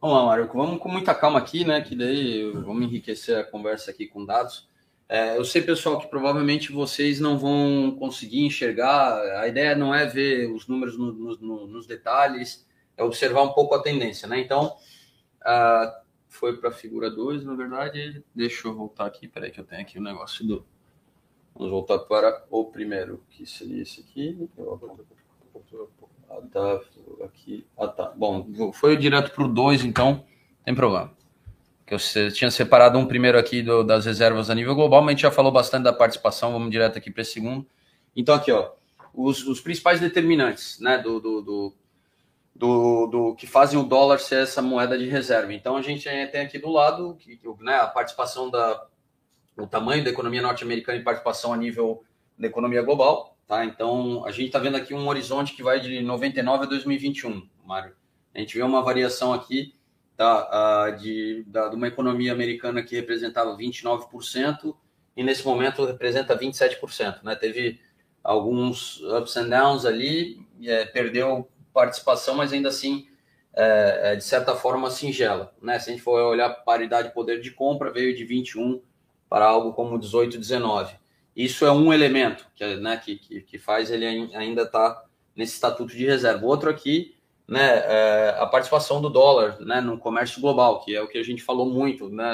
Vamos lá, Mário, vamos com muita calma aqui, né, que daí vamos enriquecer a conversa aqui com dados. É, eu sei, pessoal, que provavelmente vocês não vão conseguir enxergar, a ideia não é ver os números no, no, nos detalhes, é observar um pouco a tendência, né, então, uh, foi para a figura 2, na verdade, deixa eu voltar aqui, peraí que eu tenho aqui o um negócio do Vamos voltar para o primeiro, que seria esse aqui. Ah, tá. Aqui. Ah, tá. Bom, foi direto para o 2, então, tem problema. Que eu tinha separado um primeiro aqui do, das reservas a nível global, mas a gente já falou bastante da participação, vamos direto aqui para esse segundo. Então, aqui, ó, os, os principais determinantes né, do, do, do, do, do que fazem o dólar ser essa moeda de reserva. Então, a gente tem aqui do lado que, né, a participação da o tamanho da economia norte-americana e participação a nível da economia global, tá? Então, a gente está vendo aqui um horizonte que vai de 99 a 2021, Mário. A gente vê uma variação aqui tá, de, da, de uma economia americana que representava 29% e nesse momento representa 27%, né? Teve alguns ups and downs ali, é, perdeu participação, mas ainda assim, é, é, de certa forma, singela, né? Se a gente for olhar paridade de poder de compra, veio de 21 para algo como 18, 19. Isso é um elemento que, né, que, que, que faz ele ainda estar tá nesse estatuto de reserva. Outro aqui, né, é a participação do dólar né, no comércio global, que é o que a gente falou muito né,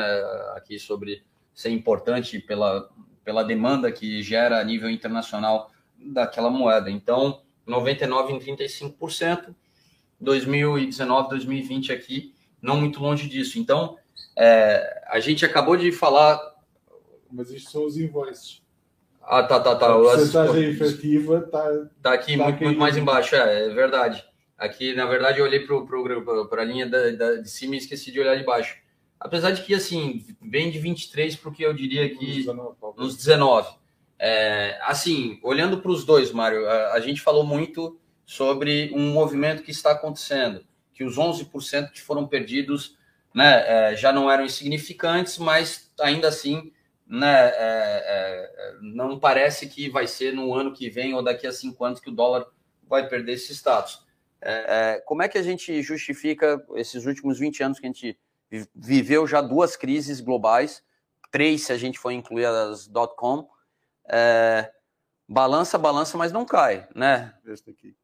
aqui sobre ser importante pela, pela demanda que gera a nível internacional daquela moeda. Então, 99 em 35%, 2019, 2020 aqui, não muito longe disso. Então, é, a gente acabou de falar. Mas isto são os invoices. Ah, tá, tá, tá. A porcentagem efetiva está. Tá aqui tá muito, muito, mais embaixo, é, é verdade. Aqui, na verdade, eu olhei para a linha da, da, de cima e esqueci de olhar de baixo. Apesar de que, assim, vem de 23 para o que eu diria que nos 19. É, assim, olhando para os dois, Mário, a, a, gente falou muito sobre um movimento que está acontecendo, que os 11% que foram perdidos né, é, já não eram insignificantes, mas ainda assim né, é, é, não parece que vai ser no ano que vem ou daqui a cinco anos que o dólar vai perder esse status. É, é, como é que a gente justifica esses últimos 20 anos que a gente viveu já duas crises globais, três se a gente for incluir as dot-com, é, balança, balança, mas não cai, né? Este aqui.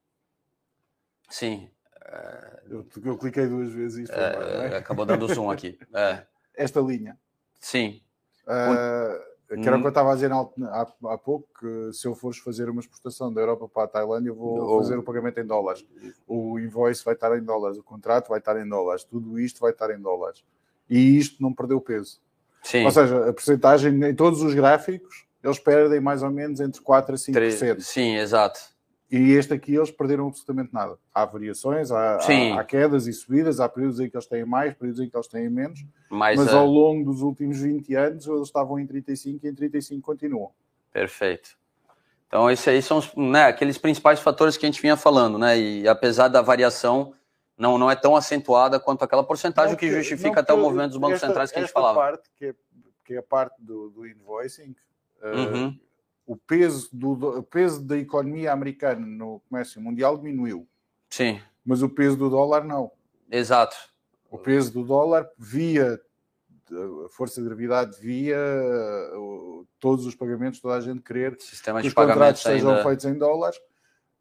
Sim. É, eu, eu, cliquei duas vezes e foi é, Acabou dando zoom aqui. É. Esta linha. Sim. Uh, que era o que eu estava a dizer há, há, pouco, que se eu fores fazer uma exportação da Europa para a Tailândia, eu vou fazer o pagamento em dólares. O invoice vai estar em dólares, o contrato vai estar em dólares, tudo isto vai estar em dólares. E isto não perdeu peso. Sim. Ou seja, a porcentagem em todos os gráficos, eles perdem mais ou menos entre 4% a 5%. Sim, exato. E este aqui eles perderam absolutamente nada. Há variações, há, há, há, quedas e subidas, há períodos em que eles têm mais, períodos em que eles têm menos, mas, mas ao longo dos últimos 20 anos eles estavam em 35 e em 35 continuam. Perfeito. Então, esses aí são os, né, aqueles principais fatores que a gente vinha falando, né? E apesar da variação, não, não é tão acentuada quanto aquela porcentagem não, que justifica não, até o movimento dos bancos esta, centrais que a gente falava. Parte, que, é, que é a parte do, do invoicing, uh, uhum o peso, do, o peso da economia americana no comércio mundial diminuiu. Sim. Mas o peso do dólar não. Exato. O peso do dólar via a força de gravidade via todos os pagamentos, toda a gente querer Sistema que os contratos sejam ainda... feitos em dólares.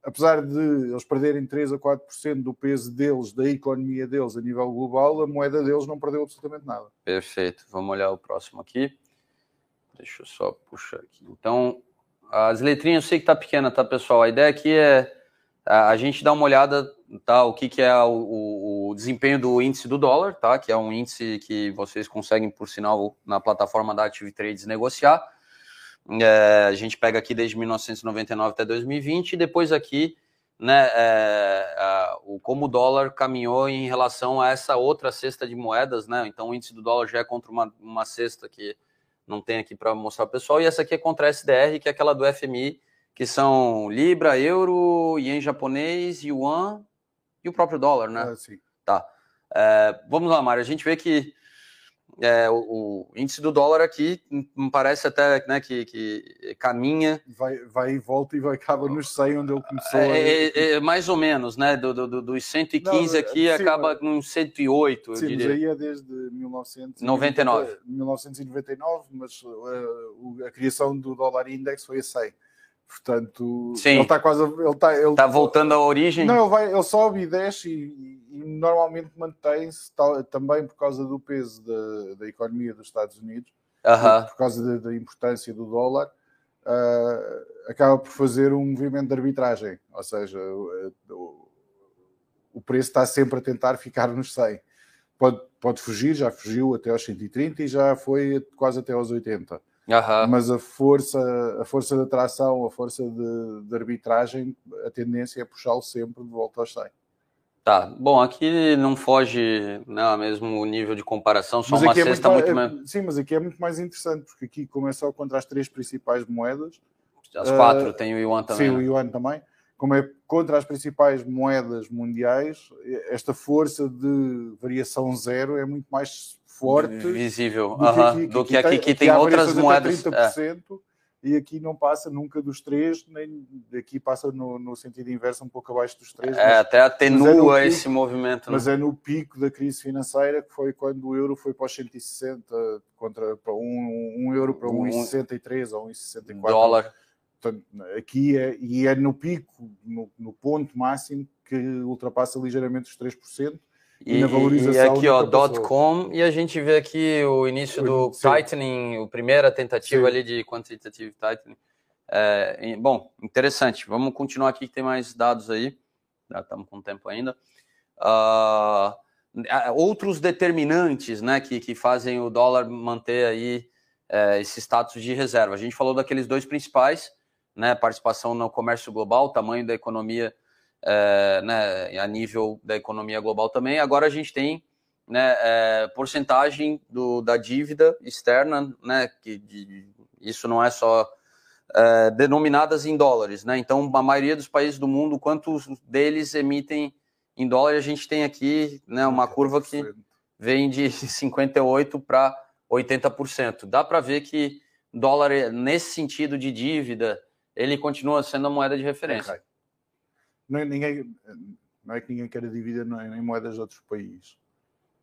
Apesar de eles perderem 3 a 4% do peso deles, da economia deles a nível global, a moeda deles não perdeu absolutamente nada. Perfeito. Vamos olhar o próximo aqui. Deixa eu só puxar aqui. Então, as letrinhas eu sei que tá pequena, tá, pessoal? A ideia aqui é a gente dar uma olhada, tá? O que, que é o, o, desempenho do índice do dólar, tá? Que é um índice que vocês conseguem, por sinal, na plataforma da Active Trades negociar. É, a gente pega aqui desde 1999 até 2020 e depois aqui, né, é, a, o, como o dólar caminhou em relação a essa outra cesta de moedas, né? Então o índice do dólar já é contra uma, uma cesta que não tem aqui para mostrar o pessoal. E essa aqui é contra a SDR, que é aquela do FMI, que são Libra, Euro, Yen japonês, Yuan e o próprio dólar, né? Ah, sim. Tá. É, vamos lá, Mário. A gente vê que é, o, o, índice do dólar aqui me parece até né, que, que caminha. Vai, vai e volta e vai acaba nos 100 onde ele começou. É, é, é, mais ou menos, né? Do, do, dos 115 não, aqui sim, acaba nos 108. Sim, diria. aí é desde 1999. 1999, mas uh, a criação do dólar index foi a 100. Portanto, Sim. ele está quase. Ele está ele, tá voltando à origem? Não, ele, vai, ele sobe e desce e normalmente mantém-se também por causa do peso da, da economia dos Estados Unidos, uh -huh. por causa da, da, importância do dólar, uh, acaba por fazer um movimento de arbitragem. Ou seja, o, o preço está sempre a tentar ficar nos 100. Pode, pode fugir, já fugiu até aos 130 e já foi quase até aos 80 Uhum. Mas a força, a força de atração, a força de, de arbitragem, a tendência é puxá-lo sempre de volta aos 100. Tá, bom, aqui não foge né, mesmo nível de comparação, só mas uma cesta é muito, muito é, Sim, mas aqui é muito mais interessante, porque aqui como é só contra as três principais moedas. As quatro, uh, tem o Yuan também. Sim, né? o Yuan também. Como é contra as principais moedas mundiais, esta força de variação zero é muito mais forte visível do, uh -huh. que, que, aqui, que, tem, que tem outras moedas 30% é. E aqui não passa nunca dos 3, nem aqui passa no, no sentido inverso, um pouco abaixo dos 3. É, mas, até atenua é esse pico, movimento. Mas né? é no pico da crise financeira, que foi quando o euro foi para os 160, contra, para 1, 1 euro para 1,63 ou 1,64. Dólar. Portanto, aqui é, e é no pico, no, no ponto máximo, que ultrapassa ligeiramente os 3%. E, e, na valorização e aqui, ó, dot .com, e a gente vê aqui o início do Sim. tightening, a primeira tentativa Sim. ali de quantitative tightening. É, bom, interessante. Vamos continuar aqui que tem mais dados aí. Já estamos com tempo ainda. Uh, outros determinantes, né, que, que fazem o dólar manter aí é, esse status de reserva. A gente falou daqueles dois principais, né, participação no comércio global, tamanho da economia é, né, a nível da economia global também. Agora a gente tem né, é, porcentagem do, da dívida externa, né, que de, isso não é só é, denominadas em dólares, né? Então a maioria dos países do mundo, quantos deles emitem em dólar? A gente tem aqui, né, uma curva que vem de 58 para 80%. Dá para ver que dólar nesse sentido de dívida ele continua sendo a moeda de referência. Não, é, ninguém, não é que ninguém queira dívida em moedas de outros países.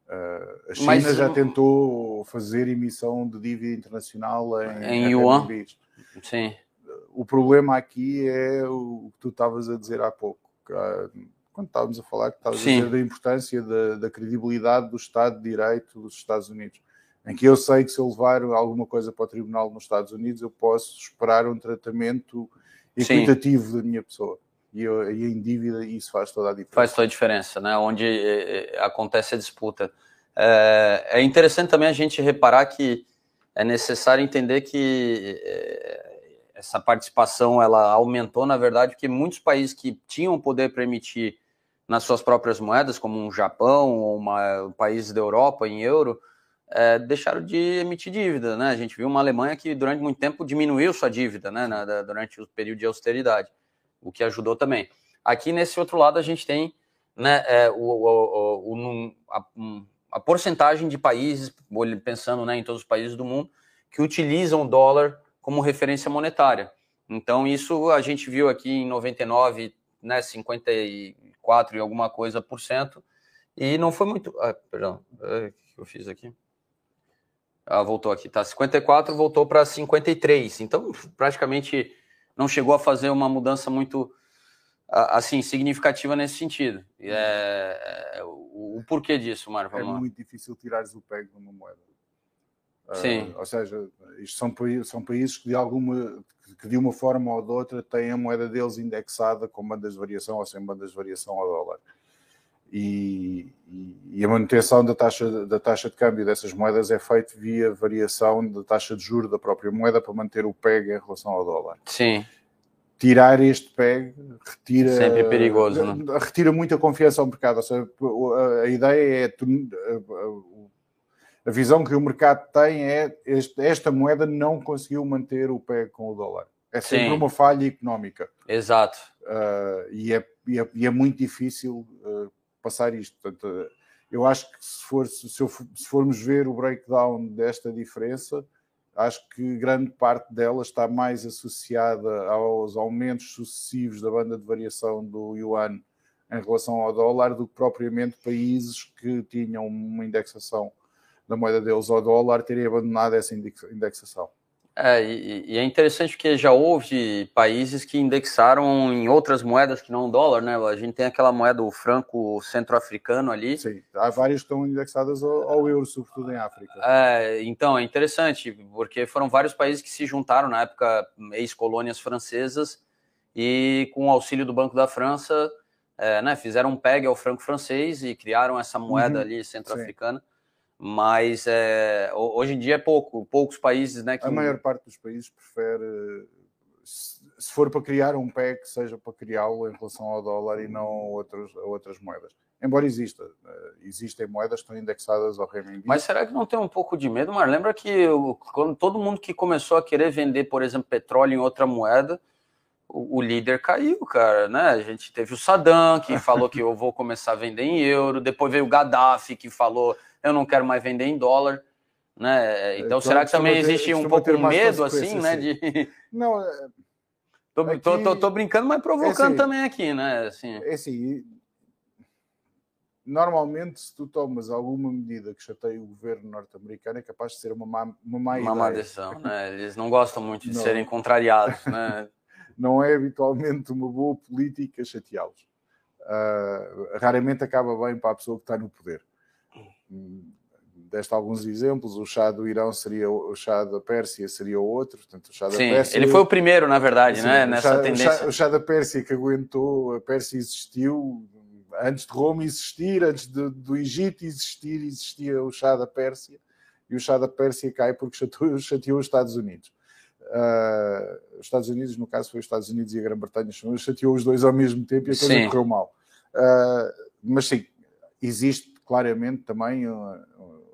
Uh, a China Mas, já tentou fazer emissão de dívida internacional em, em yuan. Sim. O problema aqui é o que tu estavas a dizer há pouco. Quando estávamos a falar, que estavas a dizer da importância da, da credibilidade do Estado de Direito dos Estados Unidos em que eu sei que se eu levar alguma coisa para o tribunal nos Estados Unidos, eu posso esperar um tratamento equitativo Sim. da minha pessoa. E, e em dívida isso faz toda a diferença. Faz toda a diferença, né? Onde é, acontece a disputa. É, é, interessante também a gente reparar que é necessário entender que essa participação ela aumentou, na verdade, porque muitos países que tinham poder para emitir nas suas próprias moedas, como um Japão ou uma, países da Europa em euro, é, deixaram de emitir dívida, né? A gente viu uma Alemanha que durante muito tempo diminuiu sua dívida, né? Na, durante o período de austeridade, o que ajudou também. Aqui nesse outro lado a gente tem, né? É, o, o, o a, a, porcentagem de países, pensando né, em todos os países do mundo, que utilizam o dólar como referência monetária. Então isso a gente viu aqui em 99, né? 54 e alguma coisa por cento. E não foi muito. Ah, perdão, é, o que eu fiz aqui? Ah, voltou aqui, tá? 54 voltou para 53. Então, praticamente não chegou a fazer uma mudança muito assim significativa nesse sentido. É, é, o, o, porquê disso, Mário? É muito difícil tirares o pego numa moeda. Ah, Sim. Uh, ou seja, isto são, são países que de alguma que de uma forma ou de outra têm a moeda deles indexada com bandas de variação ou sem bandas de variação ao dólar e, e, a manutenção da taxa, da taxa de câmbio dessas moedas é feita via variação da taxa de juros da própria moeda para manter o PEG em relação ao dólar. Sim. Tirar este PEG retira. Sempre perigoso, não? Retira muita confiança ao mercado. Ou seja, a ideia é. A visão que o mercado tem é esta moeda não conseguiu manter o PEG com o dólar. É sempre Sim. uma falha económica. Exato. Uh, e, é, e, é, e, é, muito difícil uh, passar isto. Portanto, eu acho que se, for, se, eu, se formos ver o breakdown desta diferença, acho que grande parte dela está mais associada aos aumentos sucessivos da banda de variação do yuan em relação ao dólar do que propriamente países que tinham uma indexação da moeda deles ao dólar terem abandonado essa indexação. É, e, e, é interessante porque já houve países que indexaram em outras moedas que não o dólar, né? A gente tem aquela moeda, o franco centro-africano ali. Sim, há várias que estão indexadas ao, ao, euro, sobretudo em África. É, então, é interessante, porque foram vários países que se juntaram na época, ex-colônias francesas, e com o auxílio do Banco da França, é, né, fizeram um PEG ao franco francês e criaram essa moeda uhum, ali centro-africana. Sim mas é, hoje em dia é pouco, poucos países, né? Que... A maior parte dos países prefere, se for para criar um PEC, seja para criá-lo em relação ao dólar e não a outras, a outras moedas. Embora exista, eh, existem moedas que estão indexadas ao renminbi. Mas será que não tem um pouco de medo, Mar? Lembra que quando todo mundo que começou a querer vender, por exemplo, petróleo em outra moeda, o, o líder caiu, cara, né? A gente teve o Saddam que falou que eu vou começar a vender em euro, depois veio o Gaddafi que falou eu não quero mais vender em dólar. Né? Então, será que também ter, existe um pouco de medo, assim, né? De... Não, tô, aqui... tô, tô, tô, brincando, mas provocando é assim, também aqui, né? Assim. É assim, normalmente, se tu tomas alguma medida que chateie o governo norte-americano, é capaz de ser uma má, uma má uma Má decisão, né? Eles não gostam muito de não. serem contrariados, né? não é habitualmente uma boa política chateá-los. Uh, raramente acaba bem para a pessoa que está no poder. Deste alguns exemplos, o chá do Irão seria o chá da Pérsia seria outro, portanto, o chá da Sim, Pérsia, ele foi o primeiro, na verdade, sim, né, nessa chá, tendência. O chá, o chá, da Pérsia que aguentou, a Pérsia existiu antes de Roma existir, antes de, do Egito existir, existia o chá da Pérsia, e o chá da Pérsia cai porque chateou, chateou os Estados Unidos. Uh, os Estados Unidos, no caso foi os Estados Unidos e a Grã-Bretanha, chateou os dois ao mesmo tempo e a coisa correu mal. Uh, mas sim, existe claramente também uma,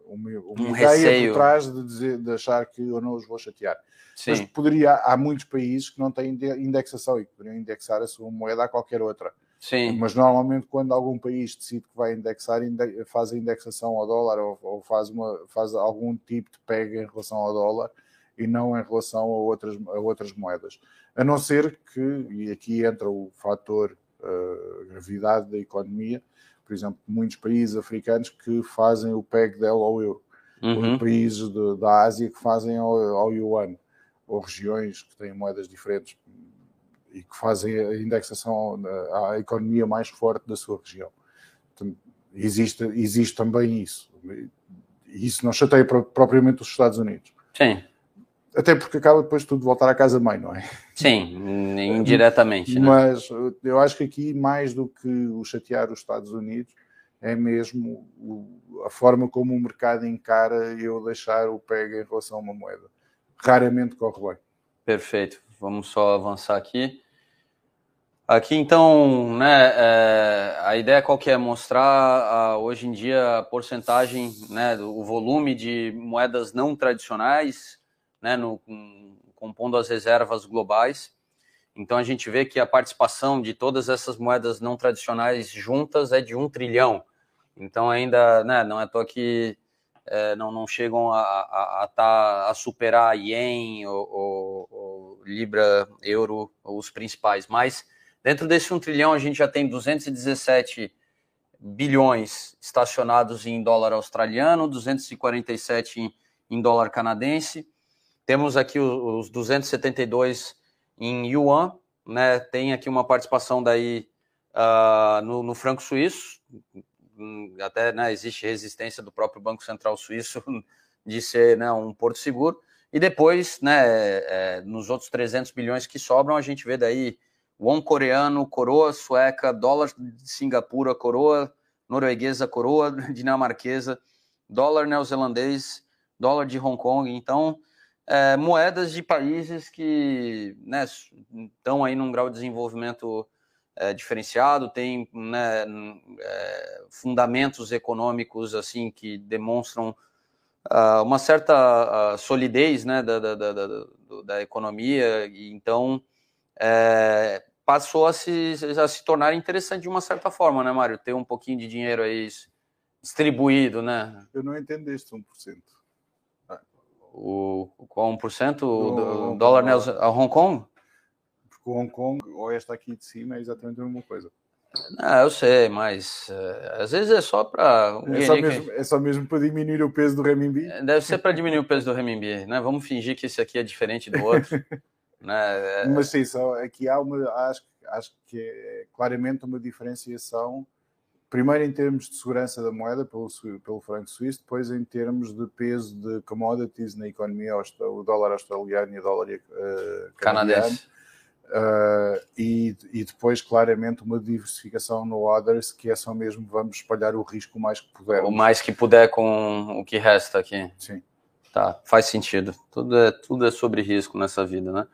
uma, uma um ideia receio. por trás de, dizer, de achar que eu não os vou chatear. Sim. Mas poderia, há muitos países que não têm indexação e que poderiam indexar a sua moeda a qualquer outra. Sim. Mas normalmente quando algum país decide que vai indexar, faz a indexação ao dólar ou, ou faz, uma, faz algum tipo de pega em relação ao dólar e não em relação a outras, a outras moedas. A não ser que, e aqui entra o fator uh, gravidade da economia, por exemplo, muitos países africanos que fazem o PEG dela ao euro, uhum. ou países de, da Ásia que fazem ao, ao yuan, ou regiões que têm moedas diferentes e que fazem a indexação à economia mais forte da sua região. Portanto, existe, existe também isso. Isso não chateia propriamente os Estados Unidos. Sim. Até porque acaba depois tudo de voltar à casa mãe, não é? Sim, indiretamente. Né? Mas eu acho que aqui, mais do que o chatear os Estados Unidos, é mesmo a forma como o mercado encara eu deixar o PEG em relação a uma moeda. Raramente corre bem. Perfeito. Vamos só avançar aqui. Aqui, então, né, é, a ideia qual que é? Mostrar a, hoje em dia a porcentagem, né, o volume de moedas não tradicionais né, no, compondo as reservas globais. Então a gente vê que a participação de todas essas moedas não tradicionais juntas é de um trilhão. Então ainda né, não é toa que é, não, não chegam a, a, a, tá, a superar ien ou, ou, ou, libra, euro, os principais. Mas dentro desse um trilhão a gente já tem 217 bilhões estacionados em dólar australiano, 247 em, em dólar canadense temos aqui os 272 em yuan, né? Tem aqui uma participação daí uh, no, no, franco suíço, até né, existe resistência do próprio Banco Central Suíço de ser né, um porto seguro. E depois, né, é, nos outros 300 bilhões que sobram, a gente vê daí won coreano, coroa sueca, dólar de Singapura, coroa norueguesa, coroa dinamarquesa, dólar neozelandês, dólar de Hong Kong. Então, é, moedas de países que né, estão aí num grau de desenvolvimento é, diferenciado, tem né, é, fundamentos econômicos assim que demonstram uh, uma certa uh, solidez né, da, da, da, da, economia, e então é, passou a se, a se tornar interessante de uma certa forma, né, Mário? Ter um pouquinho de dinheiro aí distribuído, né? Eu não entendo este 1% o, qual 1% do, dólar né, a Hong Kong? Porque o Hong Kong, ou esta aqui de cima, é exatamente a mesma coisa. Não, eu sei, mas uh, às vezes é só para. Um é, só mesmo, que... é só mesmo para diminuir o peso do renminbi? É, deve ser para diminuir o peso do renminbi, né? Vamos fingir que esse aqui é diferente do outro. né? É, mas sim, só aqui há uma. Acho, acho que é claramente uma diferenciação primeiro em termos de segurança da moeda pelo, pelo franco suíço, depois em termos de peso de commodities na economia, o dólar australiano e o dólar uh, canadense. Uh, e, e, depois, claramente, uma diversificação no others, que é só mesmo vamos espalhar o risco o mais que puder. O mais que puder com o que resta aqui. Sim. Tá, faz sentido. Tudo é, tudo é sobre risco nessa vida, né?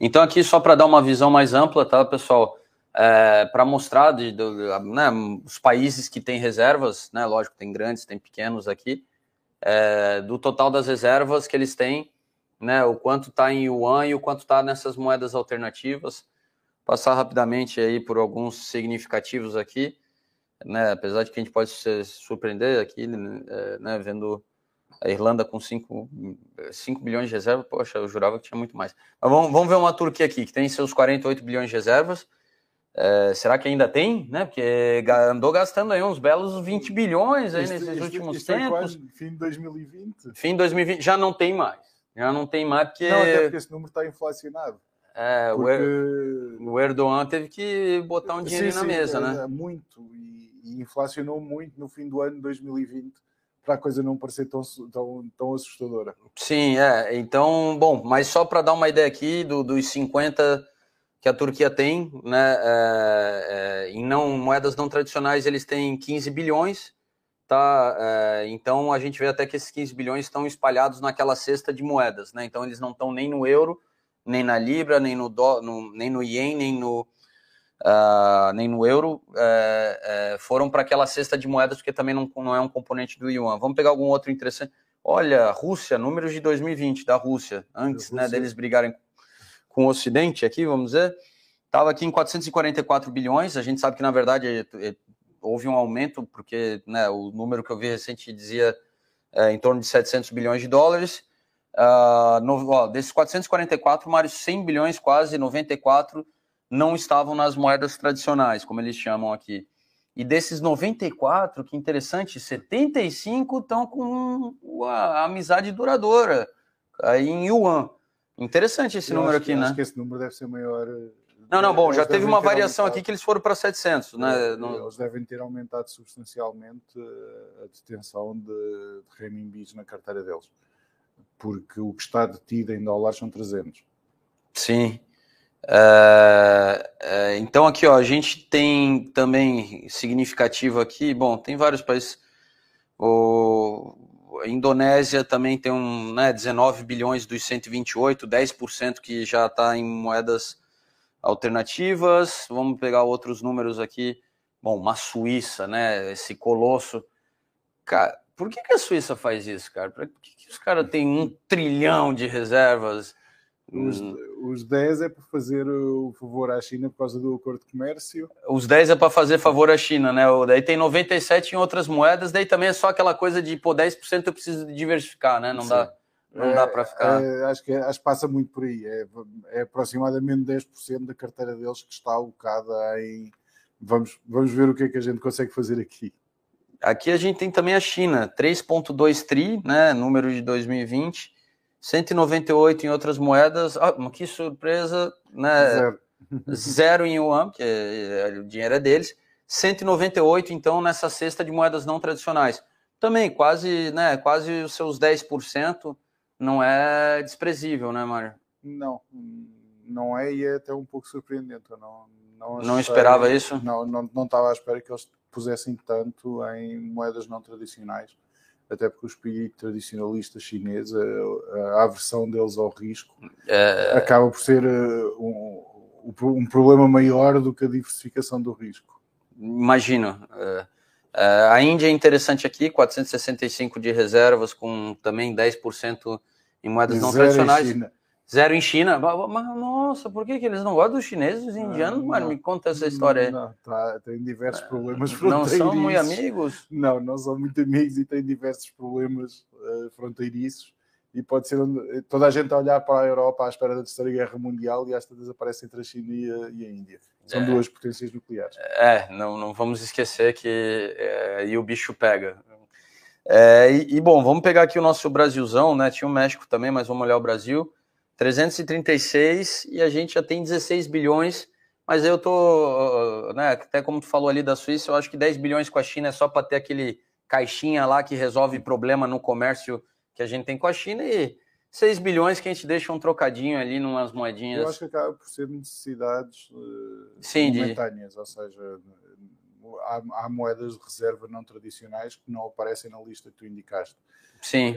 Então, aqui, só para dar uma visão mais ampla, tá, pessoal? É, para mostrar de, de, né, os países que têm reservas, né, lógico, tem grandes, tem pequenos aqui, é, do total das reservas que eles têm, né, o quanto está em yuan e o quanto está nessas moedas alternativas. Passar rapidamente aí por alguns significativos aqui, né, apesar de que a gente pode se surpreender aqui, né, vendo A Irlanda com 5, 5 bilhões de reservas, poxa, eu jurava que tinha muito mais. Mas vamos, vamos ver uma Turquia aqui, que tem seus 48 bilhões de reservas. É, será que ainda tem? Né? Porque andou gastando aí uns belos 20 bilhões aí nesses últimos isto tempos. fim de 2020. Fim de 2020 já não tem mais. Já não tem mais porque. Não, até porque esse número está inflacionado. É, porque... o Erdogan teve que botar um dinheiro na mesa, é, né? É, muito. E, e, inflacionou muito no fim do ano de 2020 para a coisa não parecer tão, tão, tão assustadora. Sim, é. Então, bom, mas só para dar uma ideia aqui do, dos 50 que a Turquia tem, né? É, é, em não moedas não tradicionais eles têm 15 bilhões, tá? É, então a gente vê até que esses 15 bilhões estão espalhados naquela cesta de moedas, né? Então eles não estão nem no euro, nem na libra, nem no, do, no nem no ien, nem no uh, nem no euro, é, é, foram para aquela cesta de moedas porque também não, não é um componente do yuan. Vamos pegar algum outro interessante. Olha, Rússia, números de 2020 da Rússia, antes, né, deles brigarem com o Ocidente aqui, vamos dizer, estava aqui em 444 bilhões. A gente sabe que, na verdade, é, é, houve um aumento, porque né, o número que eu vi recente dizia é, em torno de 700 bilhões de dólares. Uh, no, ó, desses 444, mais 100 bilhões, quase 94, não estavam nas moedas tradicionais, como eles chamam aqui. E desses 94, que interessante, 75 estão com a amizade duradoura, aí em yuan. Interessante esse eu número aqui, aqui, né? Acho que esse número deve ser maior. Eh, não, não, bom, já teve uma variação aqui que eles foram para 700, né? Eles devem ter aumentado substancialmente eh, a detenção de, de renminbis na carteira deles, porque o que está detido em dólares são 300. Sim. É, é, então aqui, ó, a gente tem também significativo aqui, bom, tem vários países, o, a Indonésia também tem um, né, 19 bilhões dos 128, 10% que já está em moedas alternativas. Vamos pegar outros números aqui. Bom, uma Suíça, né, esse colosso. Cara, por que, que a Suíça faz isso, cara? Por que, que os caras têm um trilhão de reservas? Os, hum. os 10 é para fazer o favor à China por causa do acordo de comércio. Os 10 é para fazer favor à China, né? Daí tem 97 em outras moedas, daí também é só aquela coisa de, pô, 10% eu preciso diversificar, né? Não Sim. dá. Não é, dá para ficar. É, acho, que, acho que passa muito por aí. É, é aproximadamente 10% da carteira deles que está alocada em. Vamos, vamos ver o que é que a gente consegue fazer aqui. Aqui a gente tem também a China, 3,2 tri, né? Número de 2020. 198 em outras moedas. Ah, que surpresa, né? Zero. Zero em yuan, que é, é, o dinheiro é deles. 198, então, nessa cesta de moedas não tradicionais. Também quase, né, quase os seus 10% não é desprezível, né, Mário? Não, não é e é até um pouco surpreendente. Eu não, não, não esperava isso? Não, não, não estava à espera que eles pusessem tanto em moedas não tradicionais até porque o espírito tradicionalista chinês, a, a aversão deles ao risco, é... acaba por ser eh, um, um, problema maior do que a diversificação do risco. Imagino. Uh, uh, a Índia é interessante aqui, 465 de reservas, com também 10% em moedas não tradicionais. China. Zero em China. Mas, nossa, por que, que eles não gostam dos chineses dos indianos? Não, mano, me conta essa história. Não, tá, tem diversos problemas fronteiriços. Não são muito amigos? Não, não são muito amigos e têm diversos problemas uh, fronteiriços. E pode ser onde, toda a gente a olhar para a Europa à espera da Terceira Guerra Mundial e às vezes aparece entre a China e a, e a Índia. São é, duas potências nucleares. É, não, não vamos esquecer que é, aí o bicho pega. É, e, e, bom, vamos pegar aqui o nosso Brasilzão, né? Tinha o México também, mas vamos olhar o Brasil. 336 e a gente já tem 16 bilhões, mas eu tô, né, até como tu falou ali da Suíça, eu acho que 10 bilhões com a China é só para ter aquele caixinha lá que resolve problema no comércio que a gente tem com a China e 6 bilhões que a gente deixa um trocadinho ali numas moedinhas. Eu acho que acaba por ser necessidades uh, Sim, momentâneas, de... ou seja, há, há, moedas de reserva não tradicionais que não aparecem na lista que tu indicaste. Sim.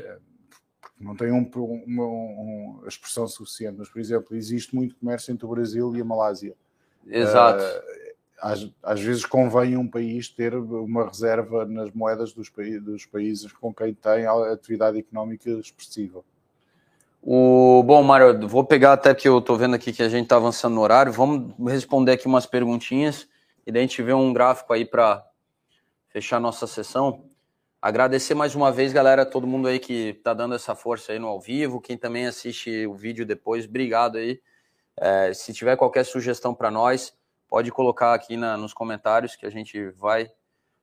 Uh, não tem um, uma, uma, expressão suficiente, mas, por exemplo, existe muito comércio entre o Brasil e a Malásia. Exato. Uh, às, às, vezes convém um país ter uma reserva nas moedas dos, dos países com quem tem atividade económica expressiva. O, bom, Mário, vou pegar até que eu estou vendo aqui que a gente está avançando no horário. Vamos responder aqui umas perguntinhas e daí a gente vê um gráfico aí para fechar nossa sessão. Agradecer mais uma vez, galera, todo mundo aí que tá dando essa força aí no ao vivo, quem também assiste o vídeo depois, obrigado aí. É, se tiver qualquer sugestão para nós, pode colocar aqui na, nos comentários que a gente vai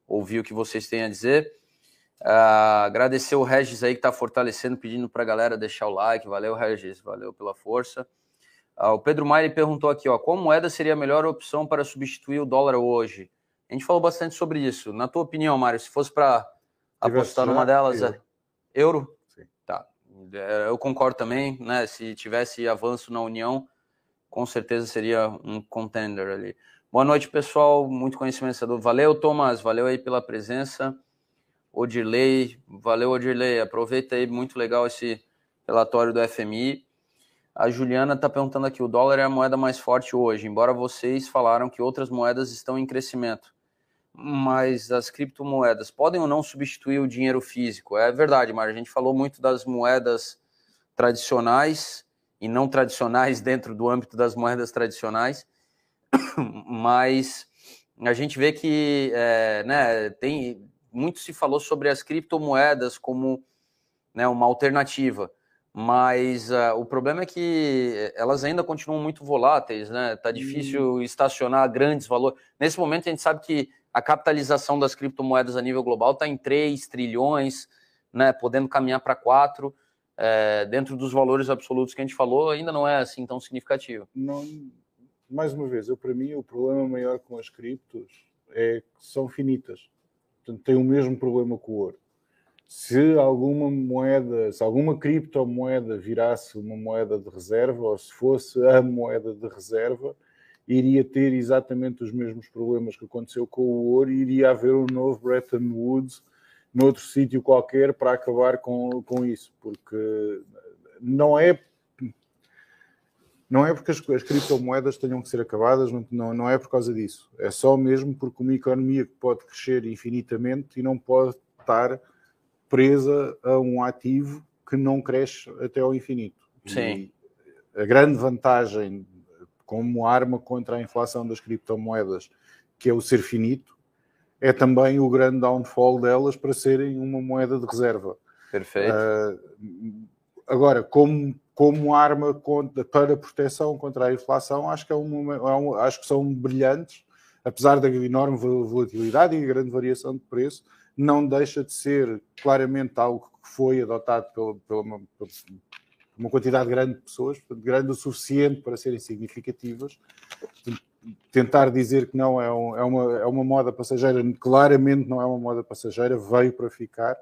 ouvir o que vocês têm a dizer. Uh, agradecer o Regis aí que está fortalecendo, pedindo para a galera deixar o like. Valeu, Regis, valeu pela força. Uh, o Pedro Maia perguntou aqui: ó, qual moeda seria a melhor opção para substituir o dólar hoje? A gente falou bastante sobre isso. Na tua opinião, Mário, se fosse para apostar numa delas, euro? É euro? Sim. Tá. É, eu concordo também, né? Se tivesse avanço na União, com certeza seria um contender ali. Boa noite, pessoal. Muito conhecimento. Valeu, Thomas. Valeu aí pela presença. Odirley, valeu, Odirley. Aproveita aí, muito legal esse relatório do FMI. A Juliana está perguntando aqui: o dólar é a moeda mais forte hoje, embora vocês falaram que outras moedas estão em crescimento. Mas as criptomoedas podem ou não substituir o dinheiro físico? É verdade, mas a gente falou muito das moedas tradicionais e não tradicionais dentro do âmbito das moedas tradicionais, mas a gente vê que é, né, tem muito se falou sobre as criptomoedas como né, uma alternativa, mas uh, o problema é que elas ainda continuam muito voláteis, né? Tá difícil hum. estacionar grandes valores. Nesse momento a gente sabe que a capitalização das criptomoedas a nível global está em 3 trilhões, né? Podendo caminhar para 4. É, dentro dos valores absolutos que a gente falou, ainda não é assim tão significativo. Não, mais uma vez, eu para mim o problema maior com as criptos é que são finitas. Portanto, tem o mesmo problema com o ouro. Se alguma moeda, se alguma criptomoeda virasse uma moeda de reserva, ou se fosse a moeda de reserva, iria ter exatamente os mesmos problemas que aconteceu com o ouro e iria haver um novo Bretton Woods noutro sítio qualquer para acabar com, com isso, porque não é não é porque as, as, criptomoedas tenham que ser acabadas, não, não é por causa disso. É só mesmo porque uma economia que pode crescer infinitamente e não pode estar presa a um ativo que não cresce até ao infinito. Sim. E a grande vantagem como arma contra a inflação das criptomoedas, que é o ser finito, é também o grande downfall delas para serem uma moeda de reserva. Perfeito. Uh, agora, como como arma contra, para proteção contra a inflação, acho que, é uma, é um, acho que são brilhantes, apesar da enorme volatilidade e grande variação de preço, não deixa de ser claramente algo que foi adotado pela, pela uma, quantidade grande de pessoas, grande o suficiente para serem significativas. Tentar dizer que não é, um, é, uma, é uma moda passageira, claramente não é uma moda passageira, veio para ficar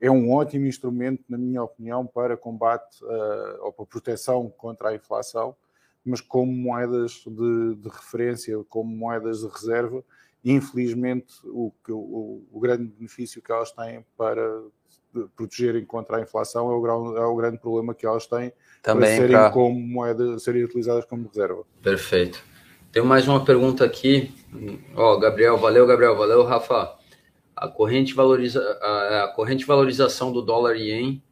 é um ótimo instrumento, na minha opinião, para combate uh, ou para proteção contra a inflação, mas como moedas de, de referência, como moedas de reserva, infelizmente o, o, o, grande benefício que elas têm para protegerem contra a inflação é o, é o grande problema que elas têm Também para serem pra... como moedas, serem utilizadas como reserva. Perfeito. Tem mais uma pergunta aqui. Ó, oh, Gabriel, valeu, Gabriel, valeu, Rafa a corrente, valoriza, a corrente valorização do dólar ien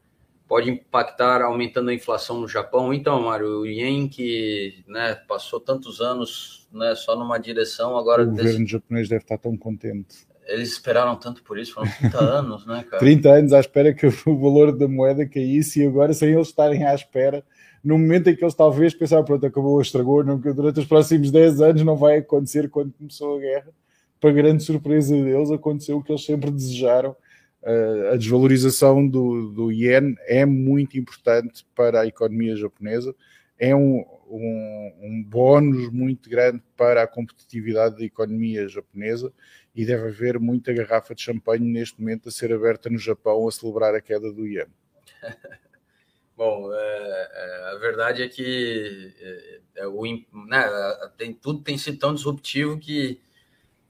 pode impactar aumentando a inflação no Japão? Então, Mário, o ien que né, passou tantos anos né, só numa direção, agora... O governo desse... japonês deve estar tão contente. Eles esperaram tanto por isso, foram 30 anos, né, cara? 30 anos à espera que o valor da moeda caísse e agora, sem eles estarem à espera, no momento em que eles talvez pensaram, pronto, acabou, estragou, não, durante os próximos 10 anos não vai acontecer quando começou a guerra para grande surpresa deles, aconteceu o que eles sempre desejaram. Uh, a desvalorização do, do ien é muito importante para a economia japonesa, é um, um, um bónus muito grande para a competitividade da economia japonesa e deve haver muita garrafa de champanhe neste momento a ser aberta no Japão a celebrar a queda do ien. Bom, é, a verdade é que é o, né, tem, tudo tem sido tão disruptivo que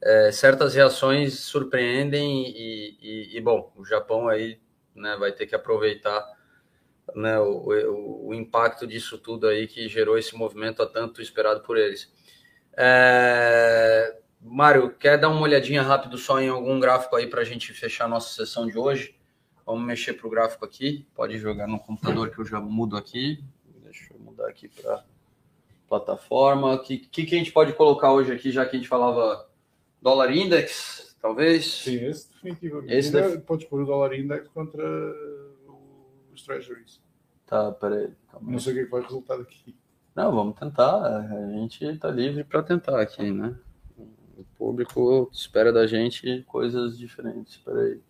é, certas reações surpreendem e, e, e, bom, o Japão aí né, vai ter que aproveitar né, o, o, o, impacto disso tudo aí que gerou esse movimento a tanto esperado por eles. É, Mário, quer dar uma olhadinha rápido só em algum gráfico aí para a gente fechar a nossa sessão de hoje? Vamos mexer para o gráfico aqui. Pode jogar no computador que eu já mudo aqui. Deixa eu mudar aqui para plataforma. O que, que, que a gente pode colocar hoje aqui, já que a gente falava Dólar Index, talvez. Sim, esse definitivamente. Esse def- Podes pôr o dólar index contra os treasuries. Tá, peraí. calma. Não sei o que é vai resultar daqui. Não, vamos tentar. A gente tá livre para tentar aqui, né? Público espera da gente coisas diferentes. Espera aí.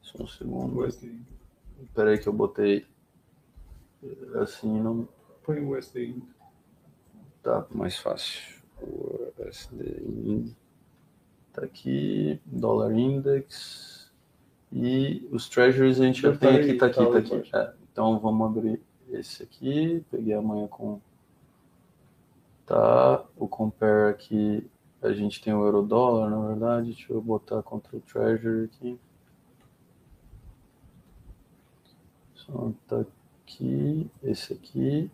Só um segundo. Espera aí que eu botei assim, não Põe o USD. tá mais fácil. O USD tá aqui, dólar index e os treasuries a gente já tem tá aqui, aí, tá aqui, tá tá aqui. É, então vamos abrir esse aqui, peguei amanhã com tá, o compare aqui, a gente tem o euro dólar, na verdade, deixa eu botar contra o treasury aqui. Só tá aqui, esse aqui,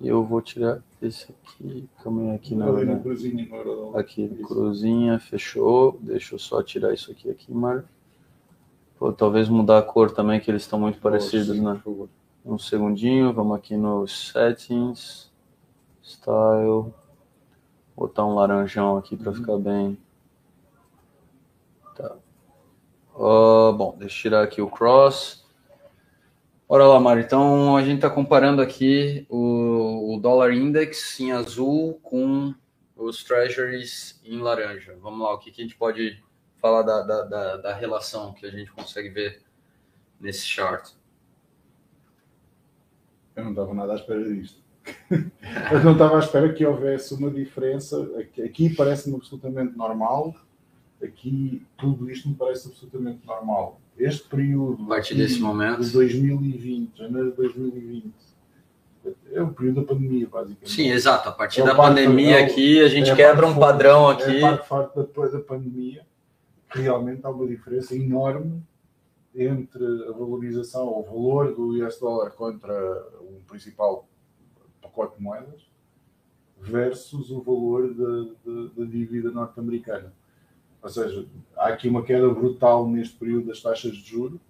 e eu vou tirar esse aqui, aí, aqui na cruzinha euro Aqui, cruzinha, fechou. Deixa eu só tirar isso aqui, aqui, Mário. Pô, talvez mudar a cor também, que eles estão muito parecidos, né? Um segundinho, vamos aqui nos settings, style, botar um laranjão aqui para ficar bem. Tá. Ah, bom, deixa eu tirar aqui o cross. Bora lá, Mário. Então a gente está comparando aqui o, o dólar index em azul com os treasuries em laranja. Vamos lá, o que, que a gente pode falar da, da, da, da relação que a gente consegue ver nesse chart? Eu não estava nada à espera disto. Eu não estava à espera que houvesse uma diferença. Aqui, parece-me absolutamente normal. Aqui tudo isto me parece absolutamente normal. Este período A partir desse momento. de 2020, janeiro de 2020, é o período da pandemia, basicamente. Sim, exato. A partir É da pandemia é aqui, a gente É quebra um forte- padrão É aqui. a parte depois da pandemia. Realmente há uma diferença enorme entre a valorização, o valor do US dólar contra o principal pacote de moedas versus o valor da, da- da dívida norte-americana. Ou seja, há aqui uma queda brutal neste período das taxas de juros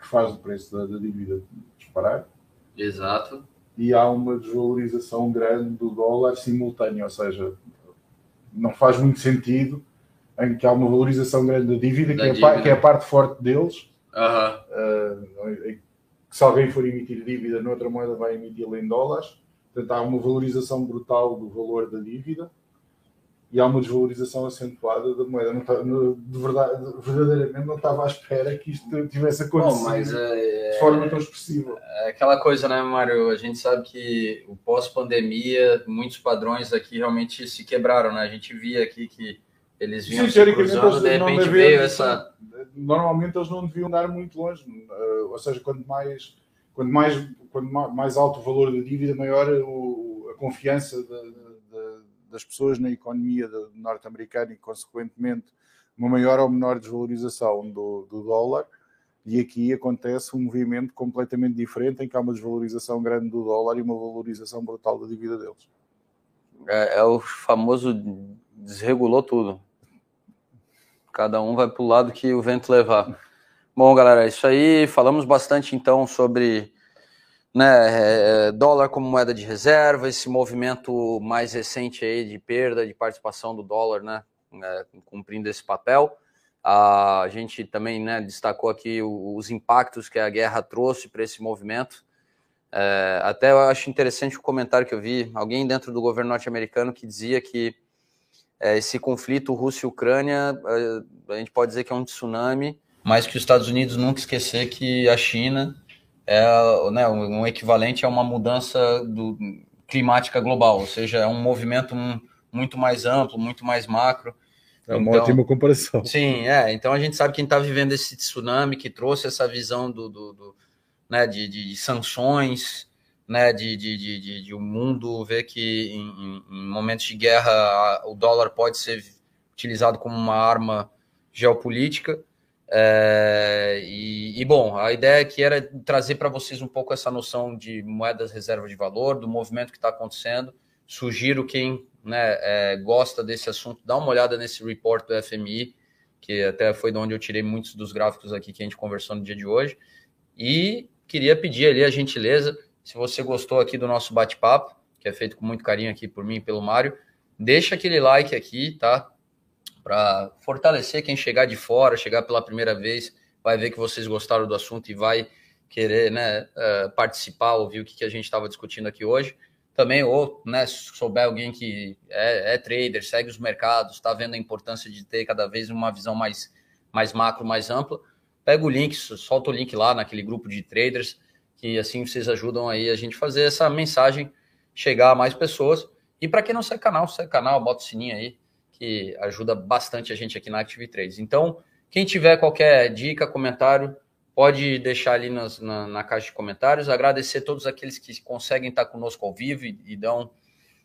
que faz o preço da, da dívida disparar Exato. e há uma desvalorização grande do dólar simultânea, ou seja, não faz muito sentido em que há uma valorização grande da dívida, Da que, é dívida. que é a parte forte deles, eh, que se alguém for emitir dívida noutra moeda vai emiti-la em dólares, portanto há uma valorização brutal do valor da dívida e há uma desvalorização acentuada da moeda. Não tá- no- de verdade, verdadeiramente não estava à espera que isto tivesse acontecido Bom, mas é, de forma tão expressiva. é aquela coisa, né, Mário? A gente sabe que o pós-pandemia, muitos padrões aqui realmente se quebraram, né? A gente via aqui que eles vinham Sim, se cruzando, de repente veio essa... Normalmente eles não deviam dar muito longe, eh, ou seja, quanto mais, quanto mais, quanto ma- mais alto o valor da dívida, maior o- a confiança da- da- das pessoas na economia norte-americana e, consequentemente, uma maior ou menor desvalorização do, do dólar. E aqui acontece um movimento completamente diferente, em que há uma desvalorização grande do dólar e uma valorização brutal da dívida deles. É, é o famoso desregulou tudo. Cada um vai para o lado que o vento levar. Bom, galera, é isso aí. Falamos bastante então sobre né, é, dólar como moeda de reserva, esse movimento mais recente aí de perda de participação do dólar, né, é, cumprindo esse papel. A gente também né, destacou aqui os impactos que a guerra trouxe para esse movimento. É, até eu acho interessante o comentário que eu vi, alguém dentro do governo norte-americano que dizia que é, esse conflito Rússia e Ucrânia, é, a gente pode dizer que é um tsunami, mas que os Estados Unidos nunca esquecer que a China é né, um equivalente a uma mudança do, climática global, ou seja, é um movimento um, muito mais amplo, muito mais macro. É uma Então- ótima comparação. Sim, é. Então a gente sabe quem está vivendo esse tsunami que trouxe essa visão do, do, do, né, de, de sanções, né, de, de, de, de, o mundo ver que em, em- em momentos de guerra a- o dólar pode ser utilizado como uma arma geopolítica. É, e, e, bom, a ideia aqui era trazer para vocês um pouco essa noção de moedas reserva de valor, do movimento que está acontecendo. Sugiro quem né, é, gosta desse assunto, dá uma olhada nesse report do FMI, que até foi de onde eu tirei muitos dos gráficos aqui que a gente conversou no dia de hoje. E queria pedir ali a gentileza, se você gostou aqui do nosso bate-papo, que é feito com muito carinho aqui por mim e pelo Mário, deixa aquele like aqui, tá? para fortalecer quem chegar de fora, chegar pela primeira vez, vai ver que vocês gostaram do assunto e vai querer né, uh, participar, ouvir o que, a gente estava discutindo aqui hoje. Também, ou né, souber alguém que é, é trader, segue os mercados, está vendo a importância de ter cada vez uma visão mais, mais macro, mais ampla, pega o link, solta o link lá naquele grupo de traders, que assim vocês ajudam aí a gente fazer essa mensagem chegar a mais pessoas. E para quem não segue canal, segue canal, bota o sininho aí, que ajuda bastante a gente aqui na Active Trades. Então, quem tiver qualquer dica, comentário, pode deixar ali nas, na, na, caixa de comentários. Agradecer todos aqueles que conseguem estar conosco ao vivo e, e dão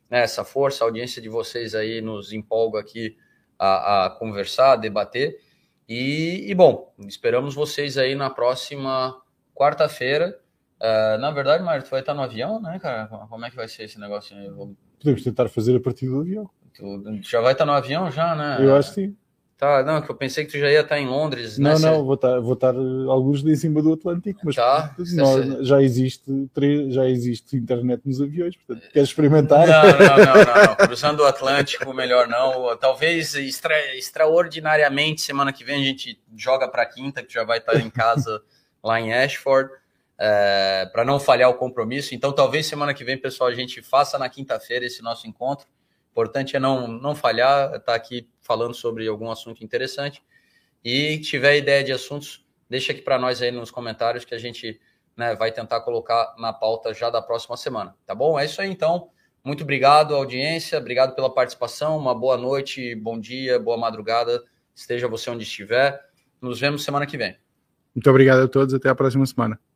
né, essa força. A audiência de vocês aí nos empolga aqui a, a conversar, a debater. E, e, bom, esperamos vocês aí na próxima quarta-feira. Uh, na verdade, Mário, tu vai estar no avião, né, cara? Como é que vai ser esse negócio aí? Vou... Podemos tentar fazer a partir do avião. Tu já vai estar no avião já, né? Eu acho que sim. Tá, não, que eu pensei que tu já ia estar em Londres. Não, né? não, vou estar, vou estar alguns em cima do Atlântico, mas tá, nós, já, existe, já existe internet nos aviões, portanto, queres experimentar? Não, não, não, não, não. cruzando o Atlântico, melhor não. Talvez extra, extraordinariamente, semana que vem a gente joga para quinta, que já vai estar em casa lá em Ashford, é, para não falhar o compromisso. Então, talvez semana que vem, pessoal, a gente faça na quinta-feira esse nosso encontro importante é não, não falhar, estar tá aqui falando sobre algum assunto interessante. E tiver ideia de assuntos, deixa aqui para nós aí nos comentários que a gente né, vai tentar colocar na pauta já da próxima semana. Tá bom? É isso aí então. Muito obrigado, audiência. Obrigado pela participação. Uma boa noite, bom dia, boa madrugada. Esteja você onde estiver. Nos vemos semana que vem. Muito obrigado a todos. Até a próxima semana.